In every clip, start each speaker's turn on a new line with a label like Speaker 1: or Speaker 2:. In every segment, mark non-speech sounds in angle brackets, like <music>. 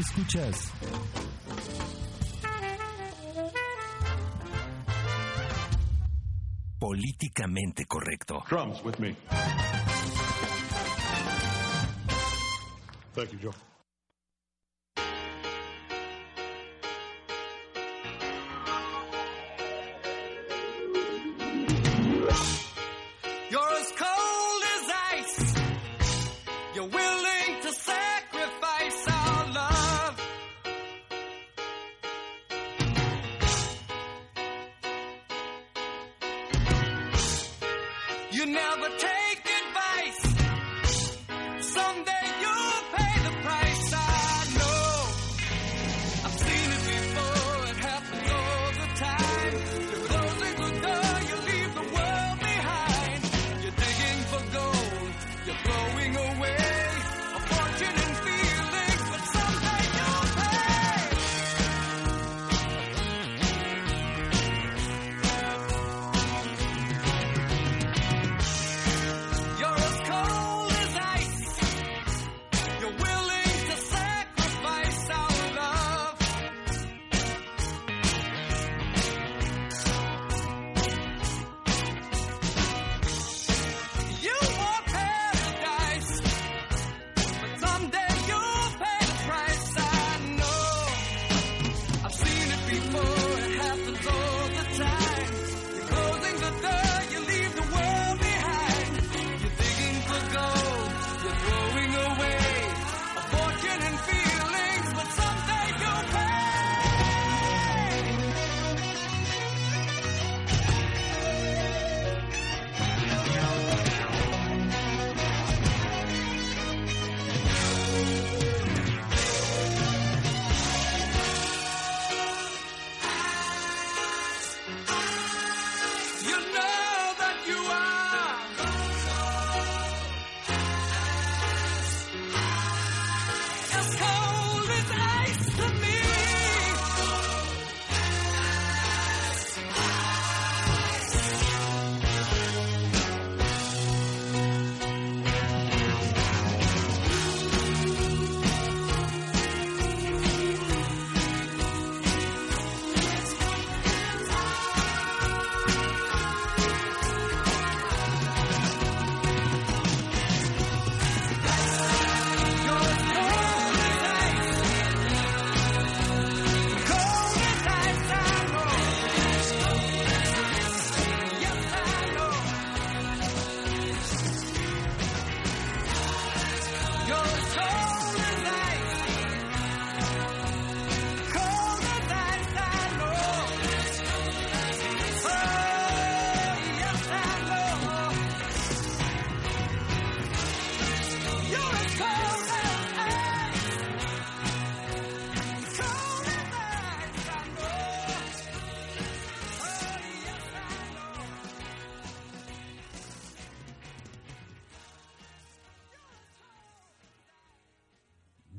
Speaker 1: Escuchas políticamente correcto.
Speaker 2: Drums with me.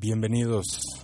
Speaker 2: Bienvenidos.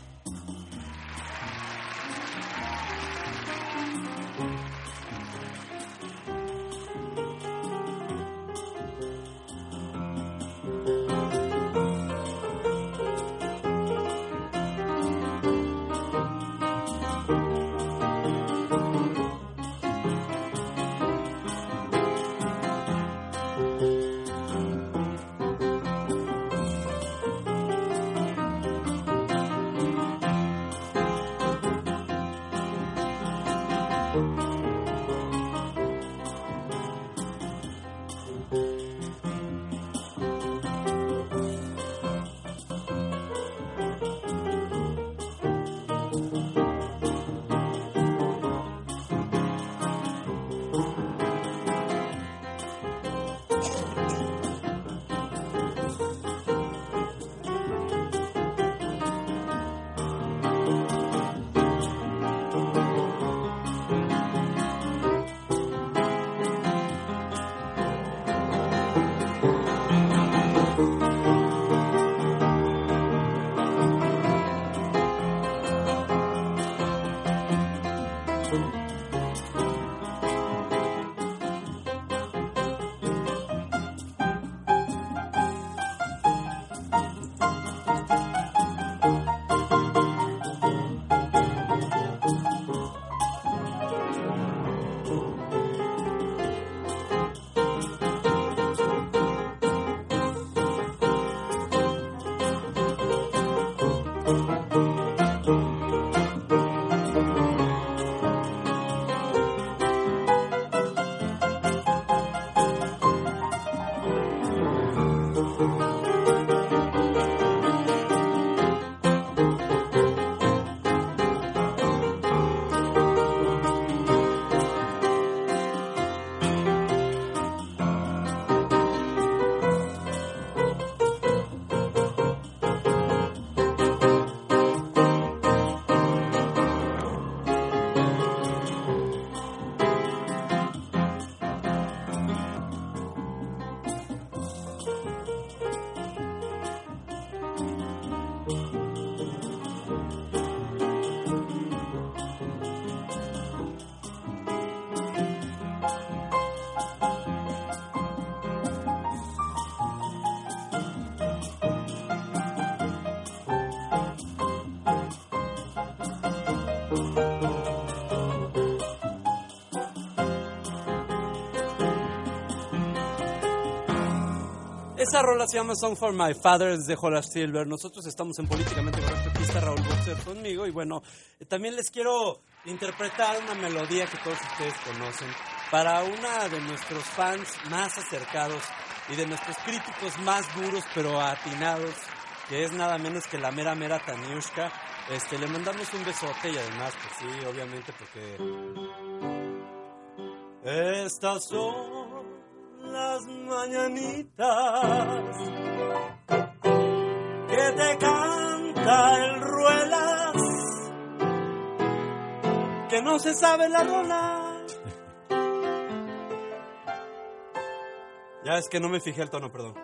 Speaker 3: Esa rola se llama Song for My Father, es de Horace Silver. Nosotros estamos en Políticamente Correcto. Aquí está Raúl Boxer conmigo. Y bueno, eh, también les quiero interpretar una melodía que todos ustedes conocen para una de nuestros fans más acercados y de nuestros críticos más duros pero atinados, que es nada menos que la mera mera Taniushka. Este, le mandamos un besote y además, pues sí, obviamente porque... Estas son las mañanitas que te canta el ruelas, que no se sabe la rola. Ya es que no me fijé el tono, perdón.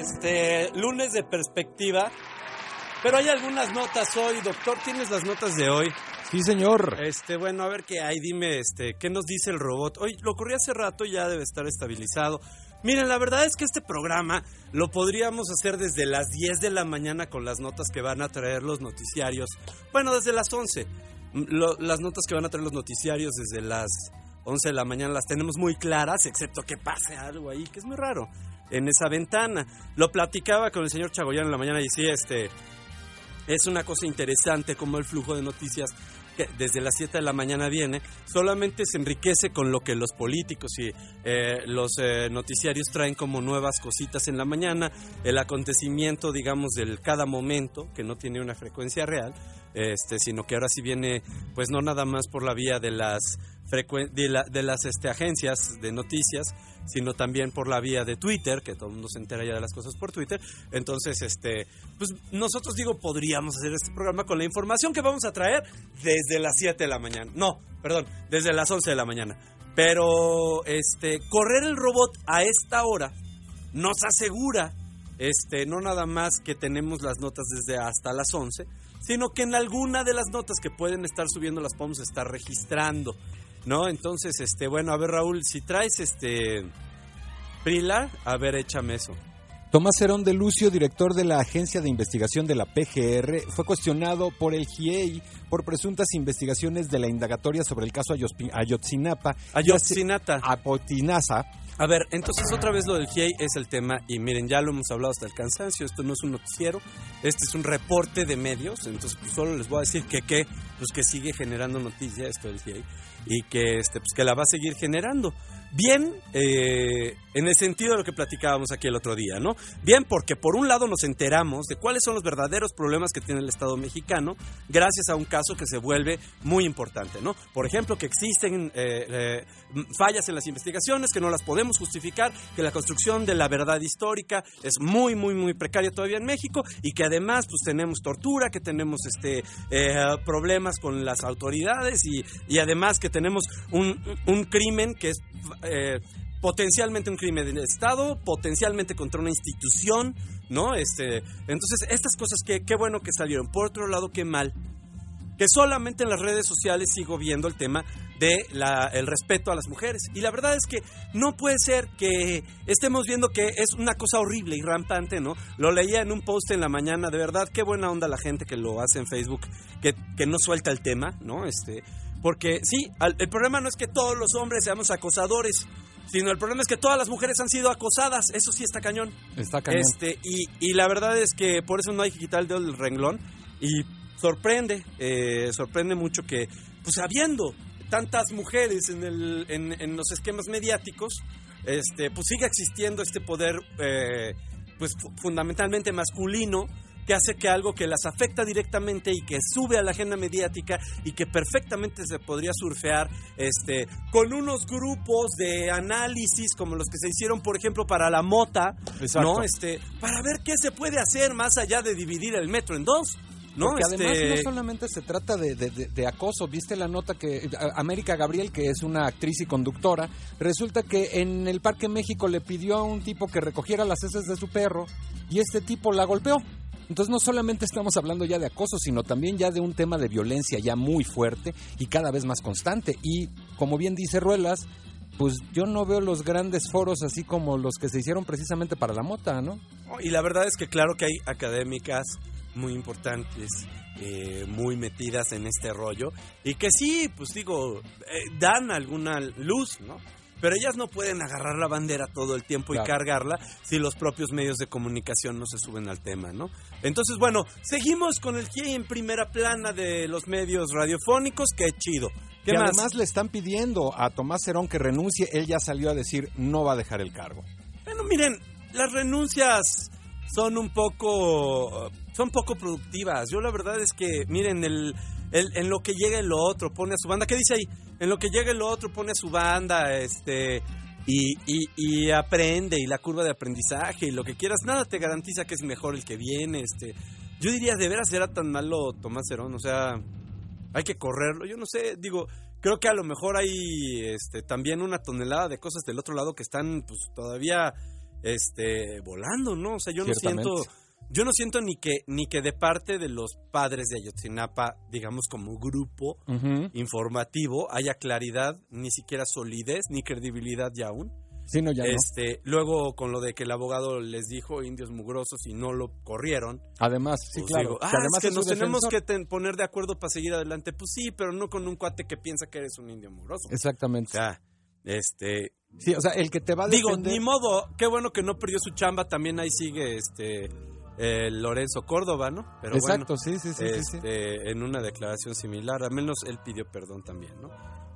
Speaker 3: Este lunes de perspectiva. Pero hay algunas notas hoy, doctor. ¿Tienes las notas de hoy?
Speaker 4: Sí, señor.
Speaker 3: Este, bueno, a ver qué hay. Dime, este, ¿qué nos dice el robot? Hoy lo ocurrió hace rato, ya debe estar estabilizado. Miren, la verdad es que este programa lo podríamos hacer desde las 10 de la mañana con las notas que van a traer los noticiarios. Bueno, desde las 11. Lo- las notas que van a traer los noticiarios desde las 11 de la mañana las tenemos muy claras, excepto que pase algo ahí, que es muy raro, en esa ventana. Lo platicaba con el señor Chagoyán en la mañana y sí, este, es una cosa interesante como el flujo de noticias que desde las 7 de la mañana viene, solamente se enriquece con lo que los políticos y eh, los eh, noticiarios traen como nuevas cositas en la mañana, el acontecimiento, digamos, del cada momento, que no tiene una frecuencia real, este, sino que ahora sí viene, pues no nada más por la vía de las de, de las este, agencias de noticias, sino también por la vía de Twitter, que todo el mundo se entera ya de las cosas por Twitter. Entonces, este, pues nosotros digo, podríamos hacer este programa con la información que vamos a traer desde las 7 de la mañana. No, perdón, desde las 11 de la mañana. Pero este, correr el robot a esta hora nos asegura este, no nada más que tenemos las notas desde hasta las 11, sino que en alguna de las notas que pueden estar subiendo las podemos estar registrando, ¿no? Entonces, este, bueno, a ver Raúl, si traes este Prila, a ver, échame eso.
Speaker 4: Tomás Herón de Lucio, director de la Agencia de Investigación de la PGR, fue cuestionado por el GIEI por presuntas investigaciones de la indagatoria sobre el caso Ayotzinapa.
Speaker 3: Ayotzinata.
Speaker 4: Apotinasa.
Speaker 3: A ver, entonces otra vez lo del GIEI es el tema y miren, ya lo hemos hablado hasta el cansancio, esto no es un noticiero, este es un reporte de medios, entonces pues, solo les voy a decir que que pues que sigue generando noticia esto del GIEI y que este pues que la va a seguir generando. Bien, eh, en el sentido de lo que platicábamos aquí el otro día, ¿no? Bien, porque por un lado nos enteramos de cuáles son los verdaderos problemas que tiene el Estado mexicano gracias a un caso que se vuelve muy importante, ¿no? Por ejemplo, que existen eh, eh, fallas en las investigaciones, que no las podemos justificar, que la construcción de la verdad histórica es muy, muy, muy precaria todavía en México y que además pues tenemos tortura, que tenemos este problemas con las autoridades y, y además que tenemos un, un crimen que es eh, potencialmente un crimen de Estado, potencialmente contra una institución ¿no? Este, entonces, estas cosas, que, qué bueno que salieron. Por otro lado, qué mal. Que solamente en las redes sociales sigo viendo el tema de respeto a las mujeres. Y la verdad es que no puede ser que estemos viendo que es una cosa horrible y rampante, ¿no? Lo leía en un post en la mañana, de verdad, qué buena onda la gente que lo hace en Facebook, que, que no suelta el tema, ¿no? Este, porque sí, al- el problema no es que todos los hombres seamos acosadores, sino el problema es que todas las mujeres han sido acosadas, eso sí está cañón.
Speaker 4: Está cañón.
Speaker 3: Este, y, y la verdad es que por eso no hay que quitar el dedo del renglón. Y sorprende, eh, sorprende mucho que, pues habiendo tantas mujeres en, el, en, en los esquemas mediáticos, este, pues siga existiendo este poder, eh, pues fu- fundamentalmente masculino, que hace que algo que las afecta directamente y que sube a la agenda mediática y que perfectamente se podría surfear este, con unos grupos de análisis como los que se hicieron, por ejemplo, para la mota,
Speaker 4: Exacto.
Speaker 3: ¿no? Este, para ver qué se puede hacer más allá de dividir el metro en dos, ¿no?
Speaker 4: Porque además
Speaker 3: Este,
Speaker 4: no solamente se trata de, de- de- de acoso, viste la nota que América Gabriel, que es una actriz y conductora, resulta que en el Parque México le pidió a un tipo que recogiera las heces de su perro y este tipo la golpeó. Entonces no solamente estamos hablando ya de acoso, sino también ya de un tema de violencia ya muy fuerte y cada vez más constante. Y como bien dice Ruelas, pues yo no veo los grandes foros así como los que se hicieron precisamente para la mota, ¿no?
Speaker 3: Y la verdad es que claro que hay académicas muy importantes, eh, muy metidas en este rollo, y que sí, pues digo, eh, dan alguna luz, ¿no? Pero ellas no pueden agarrar la bandera todo el tiempo
Speaker 4: Claro.
Speaker 3: y cargarla si los propios medios de comunicación no se suben al tema, ¿no? Entonces, bueno, seguimos con el GIE en primera plana de los medios radiofónicos, qué chido. ¿Qué
Speaker 4: que
Speaker 3: más?
Speaker 4: además le están pidiendo a Tomás Cerón que renuncie, él ya salió a decir no va a dejar el cargo.
Speaker 3: Bueno, miren, las renuncias son un poco son poco productivas. Yo la verdad es que, miren, el, el- en lo que llega el otro pone a su banda, ¿qué dice ahí? En lo que llega el otro pone su banda, este y, y, y aprende y la curva de aprendizaje y lo que quieras, nada te garantiza que es mejor el que viene, este. Yo diría, de veras era tan malo Tomás Herón, o sea, hay que correrlo. Yo no sé, digo, creo que a lo mejor hay este también una tonelada de cosas del otro lado que están pues todavía este volando, ¿no? O sea, yo no siento yo no siento ni que ni que de parte de los padres de Ayotzinapa, digamos como grupo informativo, haya claridad, ni siquiera solidez ni credibilidad ya aún.
Speaker 4: Sí, no, ya no.
Speaker 3: Este, luego con lo de que el abogado les dijo indios mugrosos y no lo corrieron,
Speaker 4: Además, sí,
Speaker 3: pues
Speaker 4: claro.
Speaker 3: digo,
Speaker 4: que
Speaker 3: ah,
Speaker 4: además
Speaker 3: es que
Speaker 4: es
Speaker 3: nos tenemos
Speaker 4: defensor.
Speaker 3: que ten- poner de acuerdo para seguir adelante. Pues sí, pero no con un cuate que piensa que eres un indio mugroso. O
Speaker 4: Exactamente.
Speaker 3: sea, este,
Speaker 4: Sí, o sea, el que te va a
Speaker 3: digo,
Speaker 4: defender...
Speaker 3: ni modo, qué bueno que no perdió su chamba, también ahí sigue este eh, Lorenzo Córdoba, ¿no? Pero
Speaker 4: Exacto,
Speaker 3: bueno,
Speaker 4: sí, sí, sí, sí, sí.
Speaker 3: este, en una declaración similar, al menos él pidió perdón también, ¿no?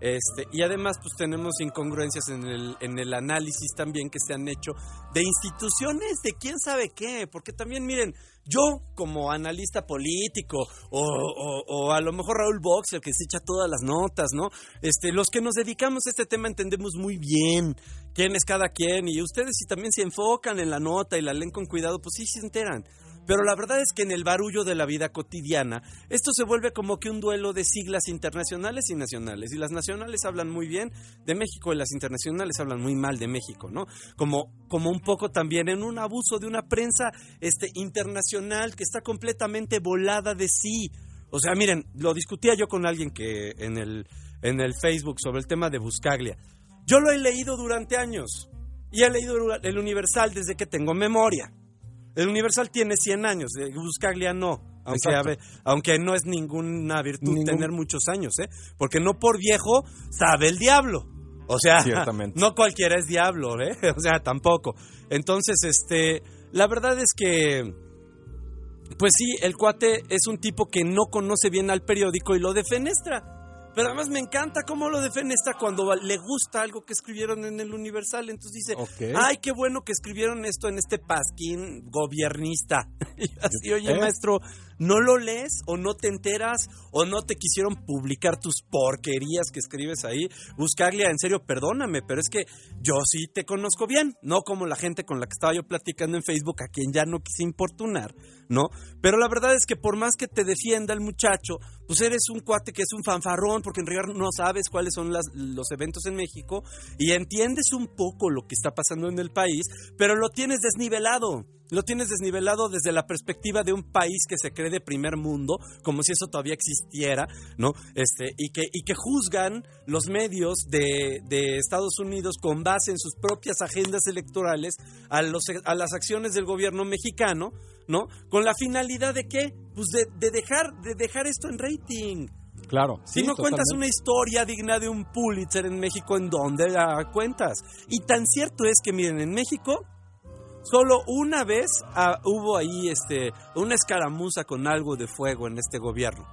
Speaker 3: Este, y además, pues tenemos incongruencias en el, en el análisis también que se han hecho de instituciones de quién sabe qué, porque también miren, yo como analista político o, o- a lo mejor Raúl Boxer que se echa todas las notas, ¿no? Este, los que nos dedicamos a este tema entendemos muy bien quién es cada quien y ustedes si también se enfocan en la nota y la leen con cuidado, pues sí se enteran. Pero la verdad es que en el barullo de la vida cotidiana, esto se vuelve como que un duelo de siglas internacionales y nacionales. Y las nacionales hablan muy bien de México y las internacionales hablan muy mal de México, ¿no? Como, como un poco también en un abuso de una prensa este, internacional que está completamente volada de sí. O sea, miren, lo discutía yo con alguien que en el, en el Facebook sobre el tema de Buscaglia. Yo lo he leído durante años y he leído el Universal desde que tengo memoria. El Universal tiene 100 años, eh, Buscaglia no. Aunque,
Speaker 4: Exacto.
Speaker 3: a ver, aunque no es ninguna virtud
Speaker 4: Ningún-
Speaker 3: tener muchos años, ¿eh? Porque no por viejo sabe el diablo. O sea,
Speaker 4: Ciertamente. <laughs>
Speaker 3: no cualquiera es diablo, ¿eh? <laughs> O sea, tampoco. Entonces, este, la verdad es que, pues sí, el cuate es un tipo que no conoce bien al periódico y lo defenestra. Pero además me encanta cómo lo defenestra cuando le gusta algo que escribieron en el Universal. Entonces dice, ay, qué bueno que escribieron esto en este pasquín gobiernista. <laughs> Y así, oye,
Speaker 4: ¿Eh?
Speaker 3: maestro, ¿no lo lees o no te enteras o no te quisieron publicar tus porquerías que escribes ahí? Buscarle, en serio, perdóname, pero es que yo sí te conozco bien, no como la gente con la que estaba yo platicando en Facebook, a quien ya no quise importunar, ¿no? Pero la verdad es que por más que te defienda el muchacho, pues eres un cuate que es un fanfarrón, porque en realidad no sabes cuáles son las- los eventos en México y entiendes un poco lo que está pasando en el país, pero lo tienes desnivelado. Lo tienes desnivelado desde la perspectiva de un país que se cree de primer mundo, como si eso todavía existiera, ¿no? Este, y que, y que juzgan los medios de, de Estados Unidos con base en sus propias agendas electorales a, los, a las acciones del gobierno mexicano, ¿no? Con la finalidad de qué? Pues de, de dejar, de dejar esto en rating.
Speaker 4: Claro.
Speaker 3: Si
Speaker 4: sí,
Speaker 3: no cuentas
Speaker 4: totalmente.
Speaker 3: una historia digna de un Pulitzer en México, ¿en dónde la cuentas? Y tan cierto es que, miren, en México solo una vez ah, hubo ahí este, una escaramuza con algo de fuego en este gobierno.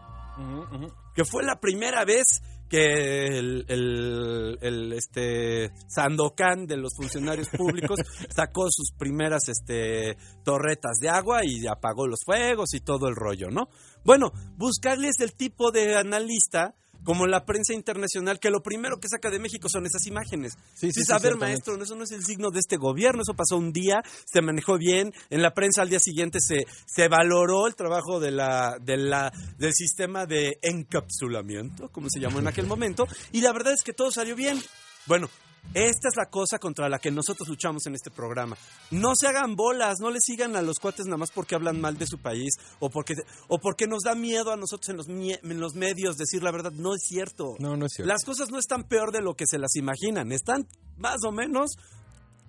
Speaker 3: Que fue la primera vez que el, el- el, este, Sandokan de los funcionarios públicos <laughs> sacó sus primeras este, torretas de agua y apagó los fuegos y todo el rollo, ¿no? Bueno, buscarles el tipo de analista como la prensa internacional que lo primero que saca de México son esas imágenes.
Speaker 4: Sí, sí, sí,
Speaker 3: a ver, maestro, eso no es el signo de este gobierno, eso pasó un día, se manejó bien, en la prensa al día siguiente se, se valoró el trabajo de la, de la, del sistema de encapsulamiento, como se llamó en aquel momento, y la verdad es que todo salió bien. Bueno, esta es la cosa contra la que nosotros luchamos en este programa. No se hagan bolas, no le sigan a los cuates nada más porque hablan mal de su país o porque, o porque nos da miedo a nosotros en los, en los medios decir la verdad. No es cierto.
Speaker 4: No, no es cierto.
Speaker 3: Las cosas no están peor de lo que se las imaginan. Están más o menos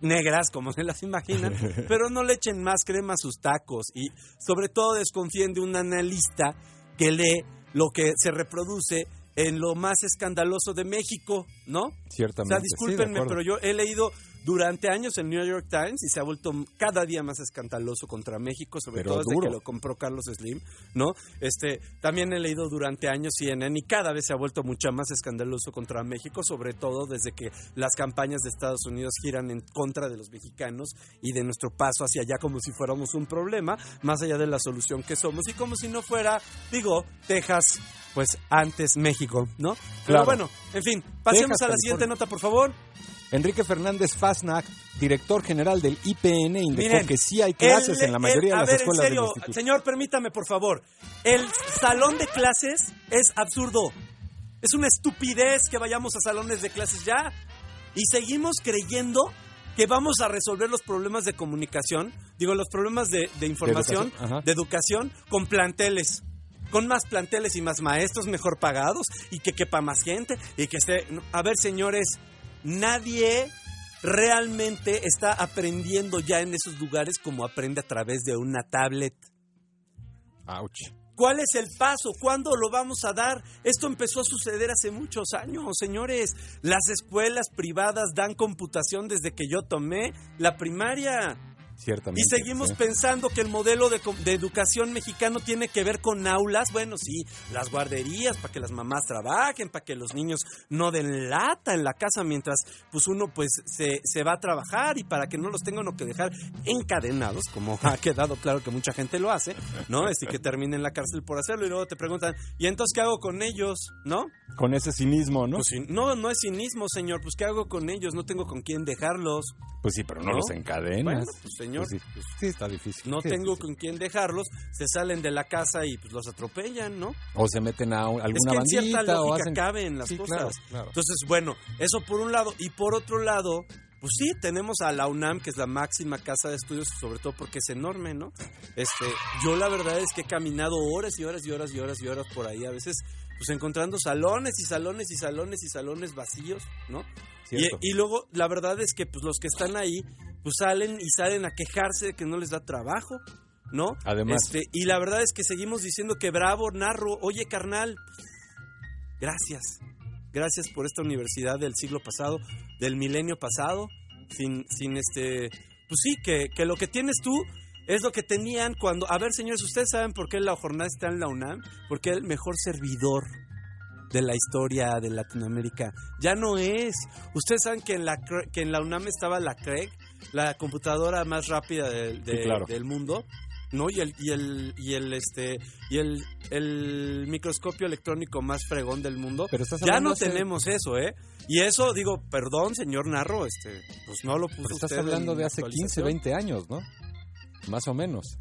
Speaker 3: negras como se las imaginan, <laughs> pero no le echen más crema a sus tacos y sobre todo desconfíen de un analista que lee lo que se reproduce en lo más escandaloso de México, ¿no? O
Speaker 4: Ciertamente.
Speaker 3: sea,
Speaker 4: sí, de
Speaker 3: discúlpenme, pero yo he leído durante años el New York Times y se ha vuelto cada día más escandaloso contra México, sobre
Speaker 4: Pero
Speaker 3: todo desde
Speaker 4: duro.
Speaker 3: que lo compró Carlos Slim, ¿no? Este, también he leído durante años CNN y cada vez se ha vuelto mucho más escandaloso contra México, sobre todo desde que las campañas de Estados Unidos giran en contra de los mexicanos y de nuestro paso hacia allá como si fuéramos un problema, más allá de la solución que somos y como si no fuera, digo, Texas, pues antes México, ¿no? Pero bueno, en fin, pasemos
Speaker 4: Texas,
Speaker 3: a la siguiente nota, por favor.
Speaker 4: Enrique Fernández Fasnacht, director general del IPN, indicó
Speaker 3: Miren,
Speaker 4: que sí hay clases
Speaker 3: el-
Speaker 4: en la mayoría
Speaker 3: el-
Speaker 4: de las
Speaker 3: ver,
Speaker 4: escuelas
Speaker 3: en serio,
Speaker 4: del instituto.
Speaker 3: Señor, permítame, por favor. El salón de clases es absurdo. Es una estupidez que vayamos a salones de clases ya. Y seguimos creyendo que vamos a resolver los problemas de comunicación, digo, los problemas de, de información,
Speaker 4: educación,
Speaker 3: de educación, con planteles. Con más planteles y más maestros mejor pagados y que quepa más gente y que esté... A ver, señores, nadie realmente está aprendiendo ya en esos lugares como aprende a través de una tablet.
Speaker 4: Ouch.
Speaker 3: ¿Cuál es el paso? ¿Cuándo lo vamos a dar? Esto empezó a suceder hace muchos años, señores. Las escuelas privadas dan computación desde que yo tomé la primaria.
Speaker 4: Ciertamente.
Speaker 3: Y seguimos
Speaker 4: sí.
Speaker 3: pensando que el modelo de, educación mexicano tiene que ver con aulas. Bueno, sí, las guarderías para que las mamás trabajen, para que los niños no den lata en la casa mientras pues uno pues se, se va a trabajar y para que no los tengan que dejar encadenados, como ha quedado claro que mucha gente lo hace, ¿no? Es decir, que terminen en la cárcel por hacerlo y luego te preguntan, ¿y entonces qué hago con ellos? ¿No?
Speaker 4: Con ese cinismo, ¿no?
Speaker 3: Pues no, no es cinismo, señor. Pues ¿qué hago con ellos? No tengo con quién dejarlos.
Speaker 4: Pues sí, pero no,
Speaker 3: ¿No?
Speaker 4: los encadenas.
Speaker 3: Bueno, pues señor,
Speaker 4: Pues sí. sí, está difícil.
Speaker 3: no
Speaker 4: Sí,
Speaker 3: tengo
Speaker 4: sí,
Speaker 3: con quién dejarlos, se salen de la casa y pues los atropellan, ¿no?
Speaker 4: O se meten a un- alguna
Speaker 3: es que en
Speaker 4: bandita
Speaker 3: cierta
Speaker 4: o
Speaker 3: lógica
Speaker 4: hacen...
Speaker 3: caben las
Speaker 4: Sí,
Speaker 3: cosas.
Speaker 4: claro, claro.
Speaker 3: Entonces, bueno, eso por un lado. Y por otro lado, pues sí, tenemos a la UNAM, que es la máxima casa de estudios, sobre todo porque es enorme, ¿no? Este, yo la verdad es que he caminado horas y horas y horas y horas y horas por ahí, a veces, pues encontrando salones y salones y salones y salones vacíos, ¿no? Y, luego, la verdad es que pues los que están ahí, pues salen y salen a quejarse de que no les da trabajo, ¿no?
Speaker 4: Además.
Speaker 3: Este, y la verdad es que seguimos diciendo que bravo, narro, oye carnal, gracias. Gracias por esta universidad del siglo pasado, del milenio pasado, sin, sin este, pues sí, que, que lo que tienes tú es lo que tenían cuando, a ver señores, ustedes saben por qué la jornada está en la UNAM, porque es el mejor servidor de la historia de Latinoamérica. Ya no es. Ustedes saben que en la, que en la UNAM estaba la CREG, la computadora más rápida del- de-
Speaker 4: Sí, claro.
Speaker 3: del mundo, ¿no? Y el, y el, y el este, y el, el microscopio electrónico más fregón del mundo.
Speaker 4: Pero estás
Speaker 3: ya no
Speaker 4: hace-
Speaker 3: tenemos eso, ¿eh? Y eso, digo, perdón, señor Narro, este, pues no lo puso
Speaker 4: Pero estás
Speaker 3: usted
Speaker 4: hablando de hace 15,
Speaker 3: actualización.
Speaker 4: 20 años, ¿no? Más o menos.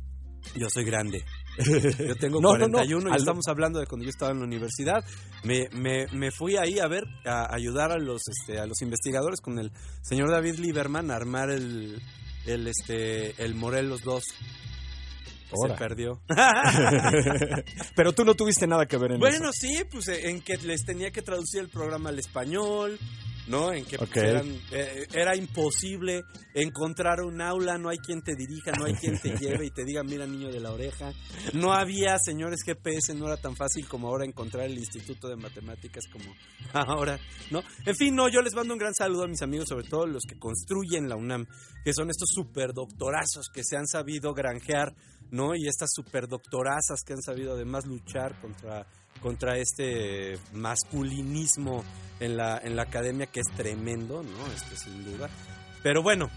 Speaker 3: Yo soy grande. <laughs> Yo tengo
Speaker 4: No, no, no.
Speaker 3: 41 y
Speaker 4: Al-
Speaker 3: estamos hablando de cuando yo estaba en la universidad. Me, me, me fui ahí a ver, a ayudar a los, este, a los investigadores con el señor David Lieberman a armar el, el, este, el Morelos 2. que
Speaker 4: Ahora.
Speaker 3: Se perdió. <laughs> <laughs>
Speaker 4: Pero tú no tuviste nada que ver en
Speaker 3: Bueno,
Speaker 4: eso.
Speaker 3: sí, pues en que les tenía que traducir el programa al español, ¿no? En que pues, eran- eh, era imposible encontrar un aula, no hay quien te dirija, no hay quien te <laughs> lleve y te diga, mira niño de la oreja. No había, señores GPS, no era tan fácil como ahora encontrar el Instituto de Matemáticas como <laughs> ahora, ¿no? En fin, no, yo les mando un gran saludo a mis amigos, sobre todo los que construyen la UNAM, que son estos superdoctorazos que se han sabido granjear, ¿no? Y estas superdoctorazas que han sabido además luchar contra contra este masculinismo en la, en la academia que es tremendo, ¿no? Este, sin duda. Pero bueno,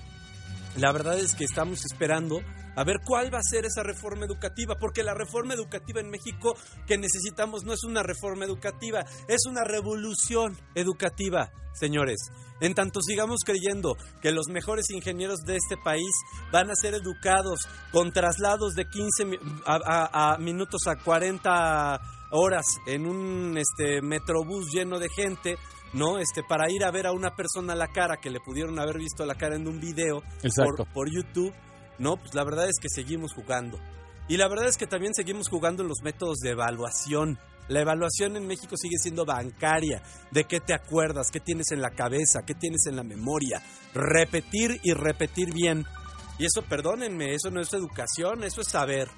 Speaker 3: la verdad es que estamos esperando a ver cuál va a ser esa reforma educativa, porque la reforma educativa en México que necesitamos no es una reforma educativa, es una revolución educativa, señores. En tanto sigamos creyendo que los mejores ingenieros de este país van a ser educados con traslados de 15 mi- a, a- a minutos a 40 horas en un este metrobús lleno de gente, ¿no? Este para ir a ver a una persona a la cara que le pudieron haber visto la cara en un video por, por YouTube, ¿no? Pues la verdad es que seguimos jugando. Y la verdad es que también seguimos jugando en los métodos de evaluación. La evaluación en México sigue siendo bancaria. ¿De qué te acuerdas? ¿Qué tienes en la cabeza? ¿Qué tienes en la memoria? Repetir y repetir bien. Y eso, perdónenme, eso no es educación, eso es saber.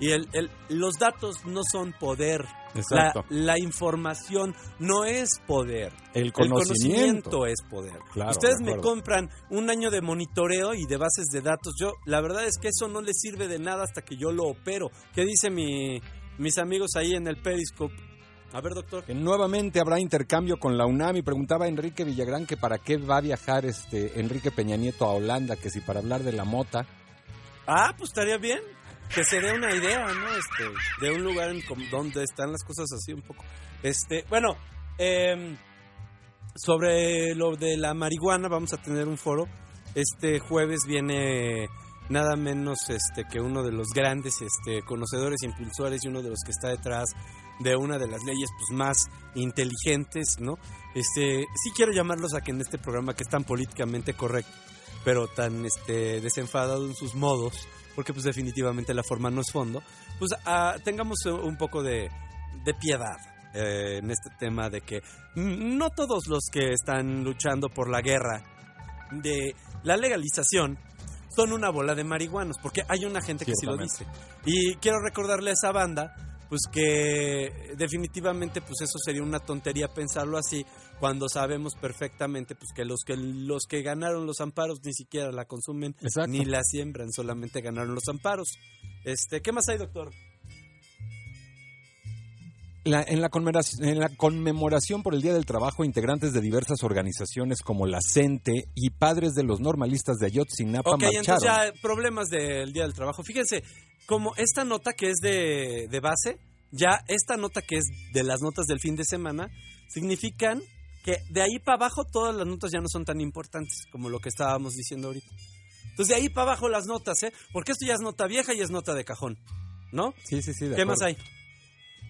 Speaker 3: Y el, el- los datos no son poder.
Speaker 4: Exacto.
Speaker 3: La, la información no es poder.
Speaker 4: El
Speaker 3: El
Speaker 4: conocimiento.
Speaker 3: es poder.
Speaker 4: Claro,
Speaker 3: Ustedes
Speaker 4: de
Speaker 3: me compran un año de monitoreo y de bases de datos. Yo, la verdad es que eso no les sirve de nada hasta que yo lo opero. ¿Qué dice mi, mis amigos ahí en el Periscope? A ver, doctor.
Speaker 4: Que nuevamente habrá intercambio con la UNAM y preguntaba a Enrique Villagrán que para qué va a viajar este Enrique Peña Nieto a Holanda, que si para hablar de la mota.
Speaker 3: Ah, pues estaría bien. Que se dé una idea, ¿no? Este, de un lugar en donde están las cosas así un poco. Este, bueno, em, sobre lo de la marihuana vamos a tener un foro. Este jueves viene nada menos este que uno de los grandes este conocedores, impulsores y uno de los que está detrás de una de las leyes pues más inteligentes, ¿no? Este, sí quiero llamarlos a que en este programa que es tan políticamente correcto, pero tan este desenfadado en sus modos, porque pues definitivamente la forma no es fondo, pues ah, tengamos un poco de, de piedad eh, en este tema de que no todos los que están luchando por la guerra de la legalización son una bola de marihuanos, porque hay una gente que sí lo dice. Y quiero recordarle a esa banda, pues que definitivamente pues eso sería una tontería pensarlo así, cuando sabemos perfectamente pues que los que los que ganaron los amparos ni siquiera la consumen
Speaker 4: Exacto.
Speaker 3: ni la siembran, solamente ganaron los amparos. Este, ¿qué más hay, doctor?
Speaker 4: La- en, la conmemoración, en la conmemoración por el Día del Trabajo, integrantes de diversas organizaciones como la CENTE y padres de los normalistas de Ayotzinapa
Speaker 3: Ok,
Speaker 4: marcharon.
Speaker 3: entonces ya problemas del Día del Trabajo. Fíjense, como esta nota que es de, de base, ya esta nota que es de las notas del fin de semana, significan que de ahí para abajo todas las notas ya no son tan importantes como lo que estábamos diciendo ahorita. Entonces de ahí para abajo las notas, ¿eh? Porque esto ya es nota vieja y es nota de cajón, ¿no?
Speaker 4: Sí, sí, sí. de
Speaker 3: ¿Qué más hay?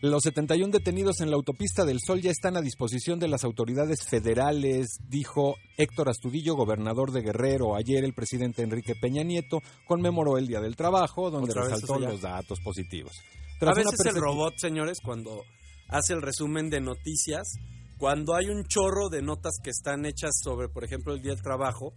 Speaker 4: Los 71 detenidos en la autopista del Sol ya están a disposición de las autoridades federales, dijo Héctor Astudillo, gobernador de Guerrero. Ayer el presidente Enrique Peña Nieto conmemoró el Día del Trabajo, donde resaltó los datos positivos.
Speaker 3: A
Speaker 4: Tras
Speaker 3: veces el robot, señores, cuando hace el resumen de noticias, cuando hay un chorro de notas que están hechas sobre, por ejemplo, el Día del Trabajo,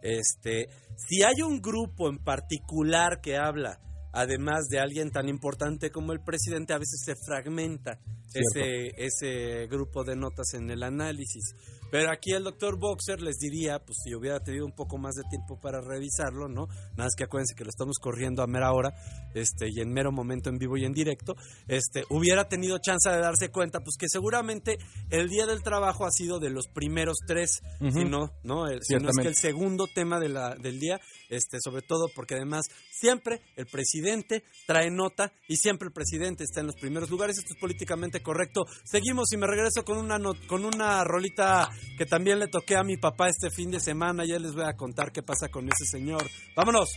Speaker 3: este, si hay un grupo en particular que habla, además de alguien tan importante como el presidente, a veces se fragmenta ese, ese grupo de notas en el análisis. Pero aquí el doctor Boxer les diría, pues si hubiera tenido un poco más de tiempo para revisarlo, ¿no? Nada más que acuérdense que lo estamos corriendo a mera hora, este, y en mero momento en vivo y en directo, este, hubiera tenido chance de darse cuenta, pues que seguramente el Día del Trabajo ha sido de los primeros tres,
Speaker 4: Ujú.
Speaker 3: si no, ¿no? El- si no es que el segundo tema de la, del día, este, sobre todo porque además siempre el presidente trae nota y siempre el presidente está en los primeros lugares. Esto es políticamente correcto. Seguimos y me regreso con una, con una rolita que también le toqué a mi papá este fin de semana. Ya les voy a contar qué pasa con ese señor. ¡Vámonos!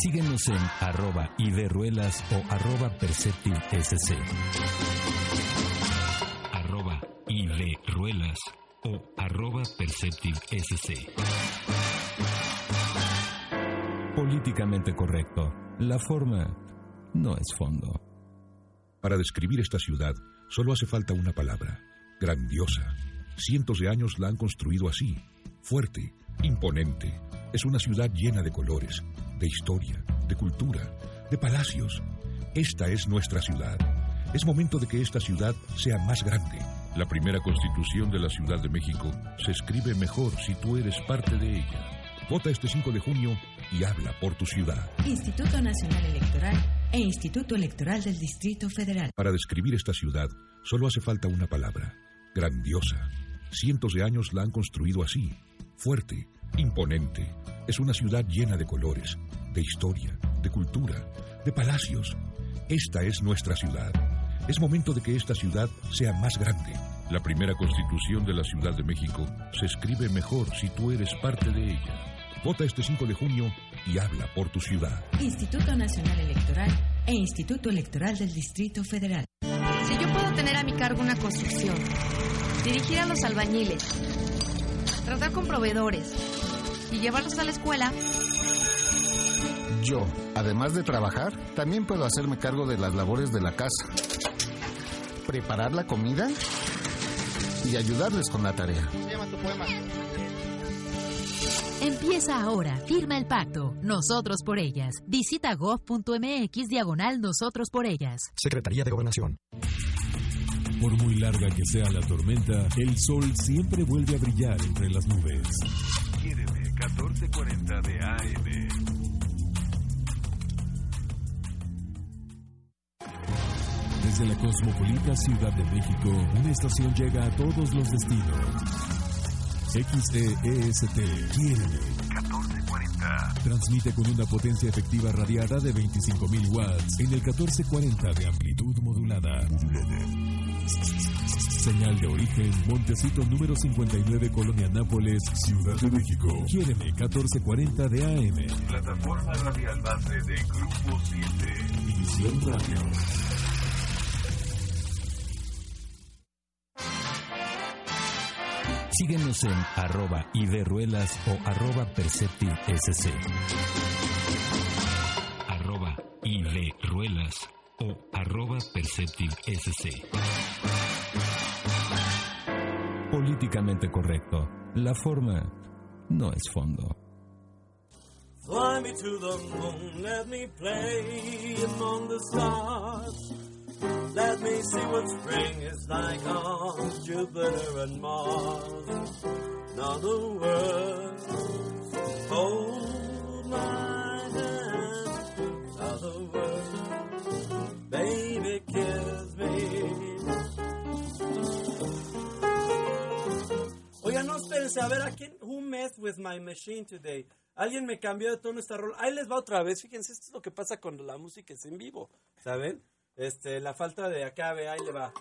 Speaker 5: Síguenos en arroba iberruelas o arroba perceptivsc. Arroba iberruelas o arroba perceptivsc. Políticamente correcto. La forma no es fondo.
Speaker 6: Para describir esta ciudad solo hace falta una palabra. Grandiosa. Cientos de años la han construido así. Fuerte, imponente. Es una ciudad llena de colores, de historia, de cultura, de palacios. Esta es nuestra ciudad. Es momento de que esta ciudad sea más grande. La primera constitución de la Ciudad de México se escribe mejor si tú eres parte de ella. Vota este 5 de junio y habla por tu ciudad.
Speaker 7: Instituto Nacional Electoral e Instituto Electoral del Distrito Federal.
Speaker 6: Para describir esta ciudad solo hace falta una palabra. Grandiosa. Cientos de años la han construido así. Fuerte, imponente. Es una ciudad llena de colores, de historia, de cultura, de palacios. Esta es nuestra ciudad. Es momento de que esta ciudad sea más grande. La primera constitución de la Ciudad de México se escribe mejor si tú eres parte de ella. Vota este 5 de junio y habla por tu ciudad.
Speaker 7: Instituto Nacional Electoral e Instituto Electoral del Distrito Federal.
Speaker 8: Si yo puedo tener a mi cargo una construcción, dirigir a los albañiles, tratar con proveedores y llevarlos a la escuela,
Speaker 9: Yo, además de trabajar, también puedo hacerme cargo de las labores de la casa. Preparar la comida y ayudarles con la tarea.
Speaker 10: Empieza ahora. Firma el pacto. Nosotros por ellas. Visita gov.mx diagonal Nosotros por ellas.
Speaker 11: Secretaría de Gobernación.
Speaker 5: Por muy larga que sea la tormenta, el sol siempre vuelve a brillar entre las nubes.
Speaker 12: Quiéreme 1440 de AM.
Speaker 5: Desde la cosmopolita Ciudad de México, una estación llega a todos los destinos. XEEST, Quiéreme.
Speaker 12: 1440.
Speaker 5: Transmite con una potencia efectiva radiada de 25.000 watts en el 1440 de amplitud modulada. Señal de origen, Montecito número 59, Colonia Nápoles, Ciudad de México. Quiéreme 1440 de AM.
Speaker 12: Plataforma radial base de Grupo 7.
Speaker 5: División Radio. Síguenos en arroba Ruelas o arroba perceptivesc. Arroba Ruelas o arroba perceptivesc. Políticamente correcto. La forma no es fondo.
Speaker 3: Fly me to the moon, let me play among the stars. Let me see what spring is like on Jupiter and Mars. Now the words hold my hand. Now the words, baby, kiss me. Oigan, no, espérense, a ver, ¿a quién? Who messed with my machine today? Alguien me cambió de tono esta rol. Ahí les va otra vez. Fíjense, esto es lo que pasa cuando la música es en vivo, ¿saben? Este, la falta de acá, ve, ahí le va.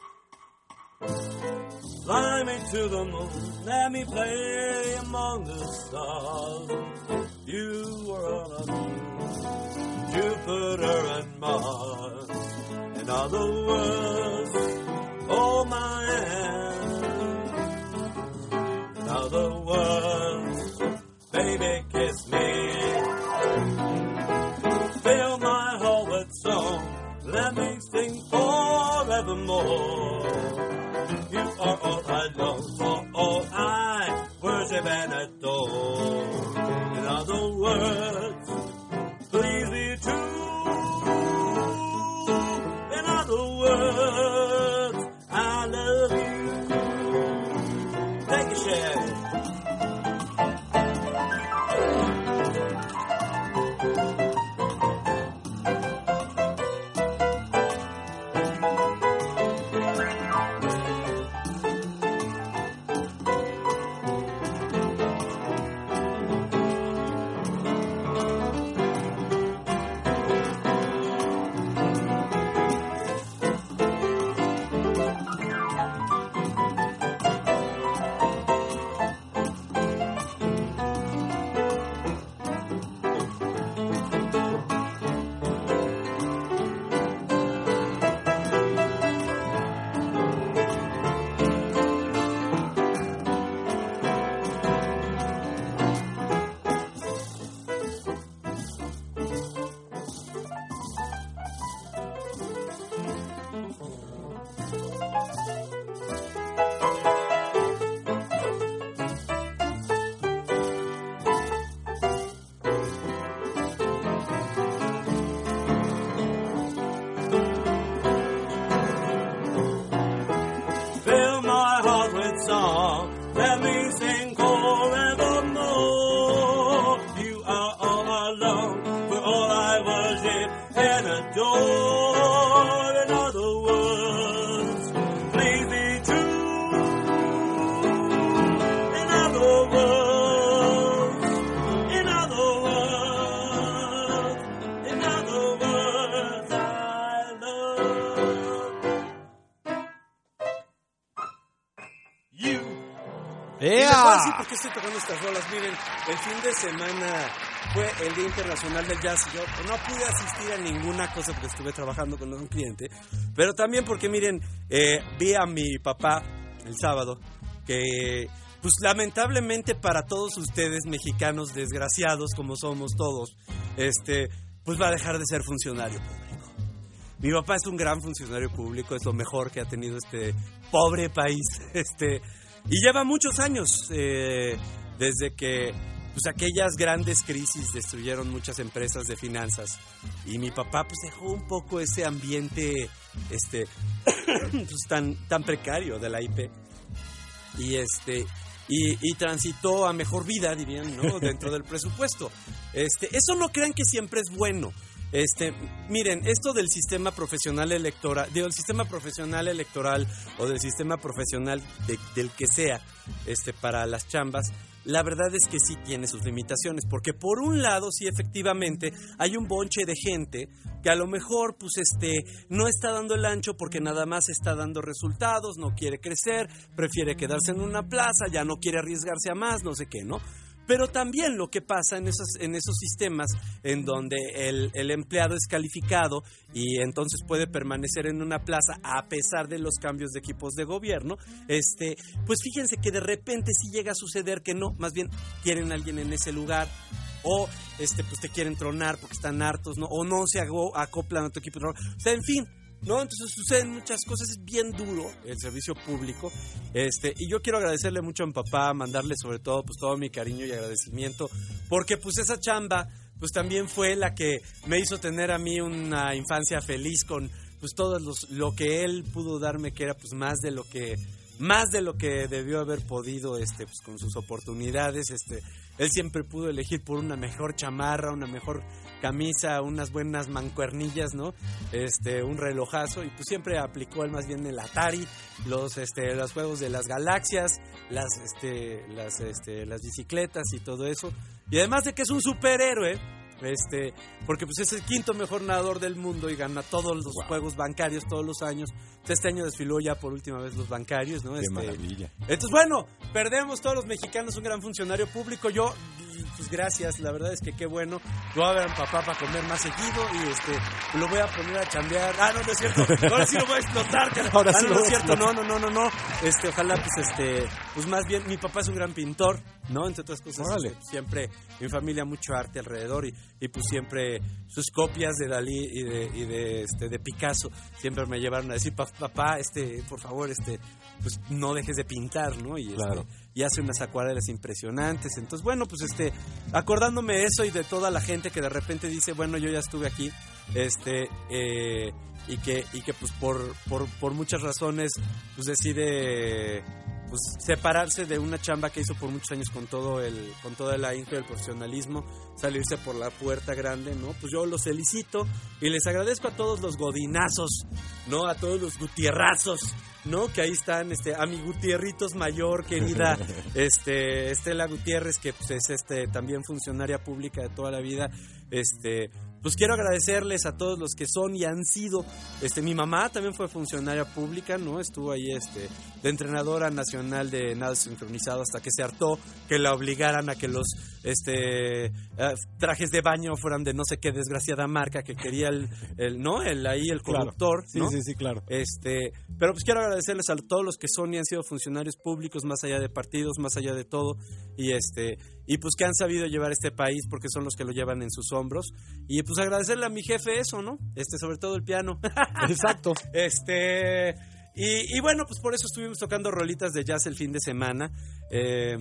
Speaker 3: Fly me to the moon, let me play among the stars. You are on a moon, Jupiter and Mars. In other words, oh my. In other words, baby, kiss me. Fill my heart with song. Let me sing forevermore. You are all I long for, all I worship and adore. In other words, Internacional del Jazz. Yo no pude asistir a ninguna cosa porque estuve trabajando con un cliente. Pero también porque, miren, eh, vi a mi papá el sábado que, pues lamentablemente para todos ustedes, mexicanos desgraciados como somos todos, este, pues va a dejar de ser funcionario público. Mi papá es un gran funcionario público, es lo mejor que ha tenido este pobre país. <laughs> Este, y lleva muchos años eh, desde que pues, aquellas grandes crisis destruyeron muchas empresas de finanzas. Y mi papá pues, dejó un poco ese ambiente este, <coughs> pues, tan, tan precario de la IP. Y, este, y, y transitó a mejor vida, dirían, ¿no? <laughs> dentro del presupuesto. Este, eso no crean que siempre es bueno. Este, miren, esto del sistema profesional electoral, digo, el sistema profesional electoral o del sistema profesional de- del que sea, este, para las chambas, la verdad es que sí tiene sus limitaciones, porque por un lado, sí efectivamente, hay un bonche de gente que a lo mejor, pues, este, no está dando el ancho porque nada más está dando resultados, no quiere crecer, prefiere quedarse en una plaza, ya no quiere arriesgarse a más, no sé qué, ¿no? Pero también lo que pasa en esos, en esos sistemas en donde el, el empleado es calificado y entonces puede permanecer en una plaza a pesar de los cambios de equipos de gobierno, este, pues fíjense que de repente sí llega a suceder que no, más bien quieren a alguien en ese lugar o este pues te quieren tronar porque están hartos, ¿no? O no se acoplan a tu equipo de trabajo. O sea, en fin, ¿no? Entonces suceden muchas cosas, es bien duro el servicio público. Este, y yo quiero agradecerle mucho a mi papá, mandarle sobre todo pues todo mi cariño y agradecimiento, porque pues esa chamba pues también fue la que me hizo tener a mí una infancia feliz con pues todo los- lo que él pudo darme que era pues más de lo que más de lo que debió haber podido este pues con sus oportunidades este él siempre pudo elegir por una mejor chamarra una mejor camisa unas buenas mancuernillas no este un relojazo y pues siempre aplicó él más bien el Atari los este los juegos de las galaxias las este las este las bicicletas y todo eso y además de que es un superhéroe este, porque pues es el quinto mejor nadador del mundo y gana todos los juegos bancarios todos los años. Este año desfiló ya por última vez los bancarios, ¿no?
Speaker 4: Qué
Speaker 3: Este,
Speaker 4: maravilla.
Speaker 3: entonces, bueno, perdemos todos los mexicanos un gran funcionario público. Yo, pues gracias, la verdad es que qué bueno. Yo voy a ver a mi papá para comer más seguido y este lo voy a poner a chambear. Ah, no, no es cierto. Ahora sí lo voy a explotar. cara.
Speaker 4: Ahora
Speaker 3: ah,
Speaker 4: sí
Speaker 3: no, es cierto. No, no, no, no, no. Este, ojalá, pues este, pues más bien, mi papá es un gran pintor, ¿no? Entre otras cosas, este, siempre, mi familia mucho arte alrededor y, y pues siempre sus copias de Dalí y de, y de, este, de Picasso siempre me llevaron a decir, "Pa- papá, este, por favor, este, pues no dejes de pintar, ¿no? Y, este,
Speaker 4: Claro.
Speaker 3: Y hace unas acuarelas impresionantes. Entonces, bueno, pues este, acordándome eso y de toda la gente que de repente dice, bueno, yo ya estuve aquí, este, eh, y que, y que pues por, por, por muchas razones, pues decide pues separarse de una chamba que hizo por muchos años con todo el con toda el ahínco y el profesionalismo salirse por la puerta grande no pues yo los felicito y les agradezco a todos los godinazos no a todos los gutierrazos no que ahí están este a mi gutierritos mayor querida <laughs> este Estela Gutiérrez que pues, es este también funcionaria pública de toda la vida este pues quiero agradecerles a todos los que son y han sido. Este mi mamá también fue funcionaria pública no estuvo ahí este de entrenadora nacional de nado sincronizado hasta que se hartó que la obligaran a que los este eh, trajes de baño fueran de no sé qué desgraciada marca que quería el, el no el ahí el
Speaker 4: Claro.
Speaker 3: conductor
Speaker 4: Sí,
Speaker 3: ¿no?
Speaker 4: sí, sí, claro.
Speaker 3: Este, pero pues quiero agradecerles a todos los que son y han sido funcionarios públicos, más allá de partidos, más allá de todo, y este, y pues que han sabido llevar este país porque son los que lo llevan en sus hombros. Y pues agradecerle a mi jefe eso, ¿no? Este, sobre todo el piano. <laughs>
Speaker 4: Exacto.
Speaker 3: Este, y, y bueno, pues por eso estuvimos tocando rolitas de jazz el fin de semana. Eh,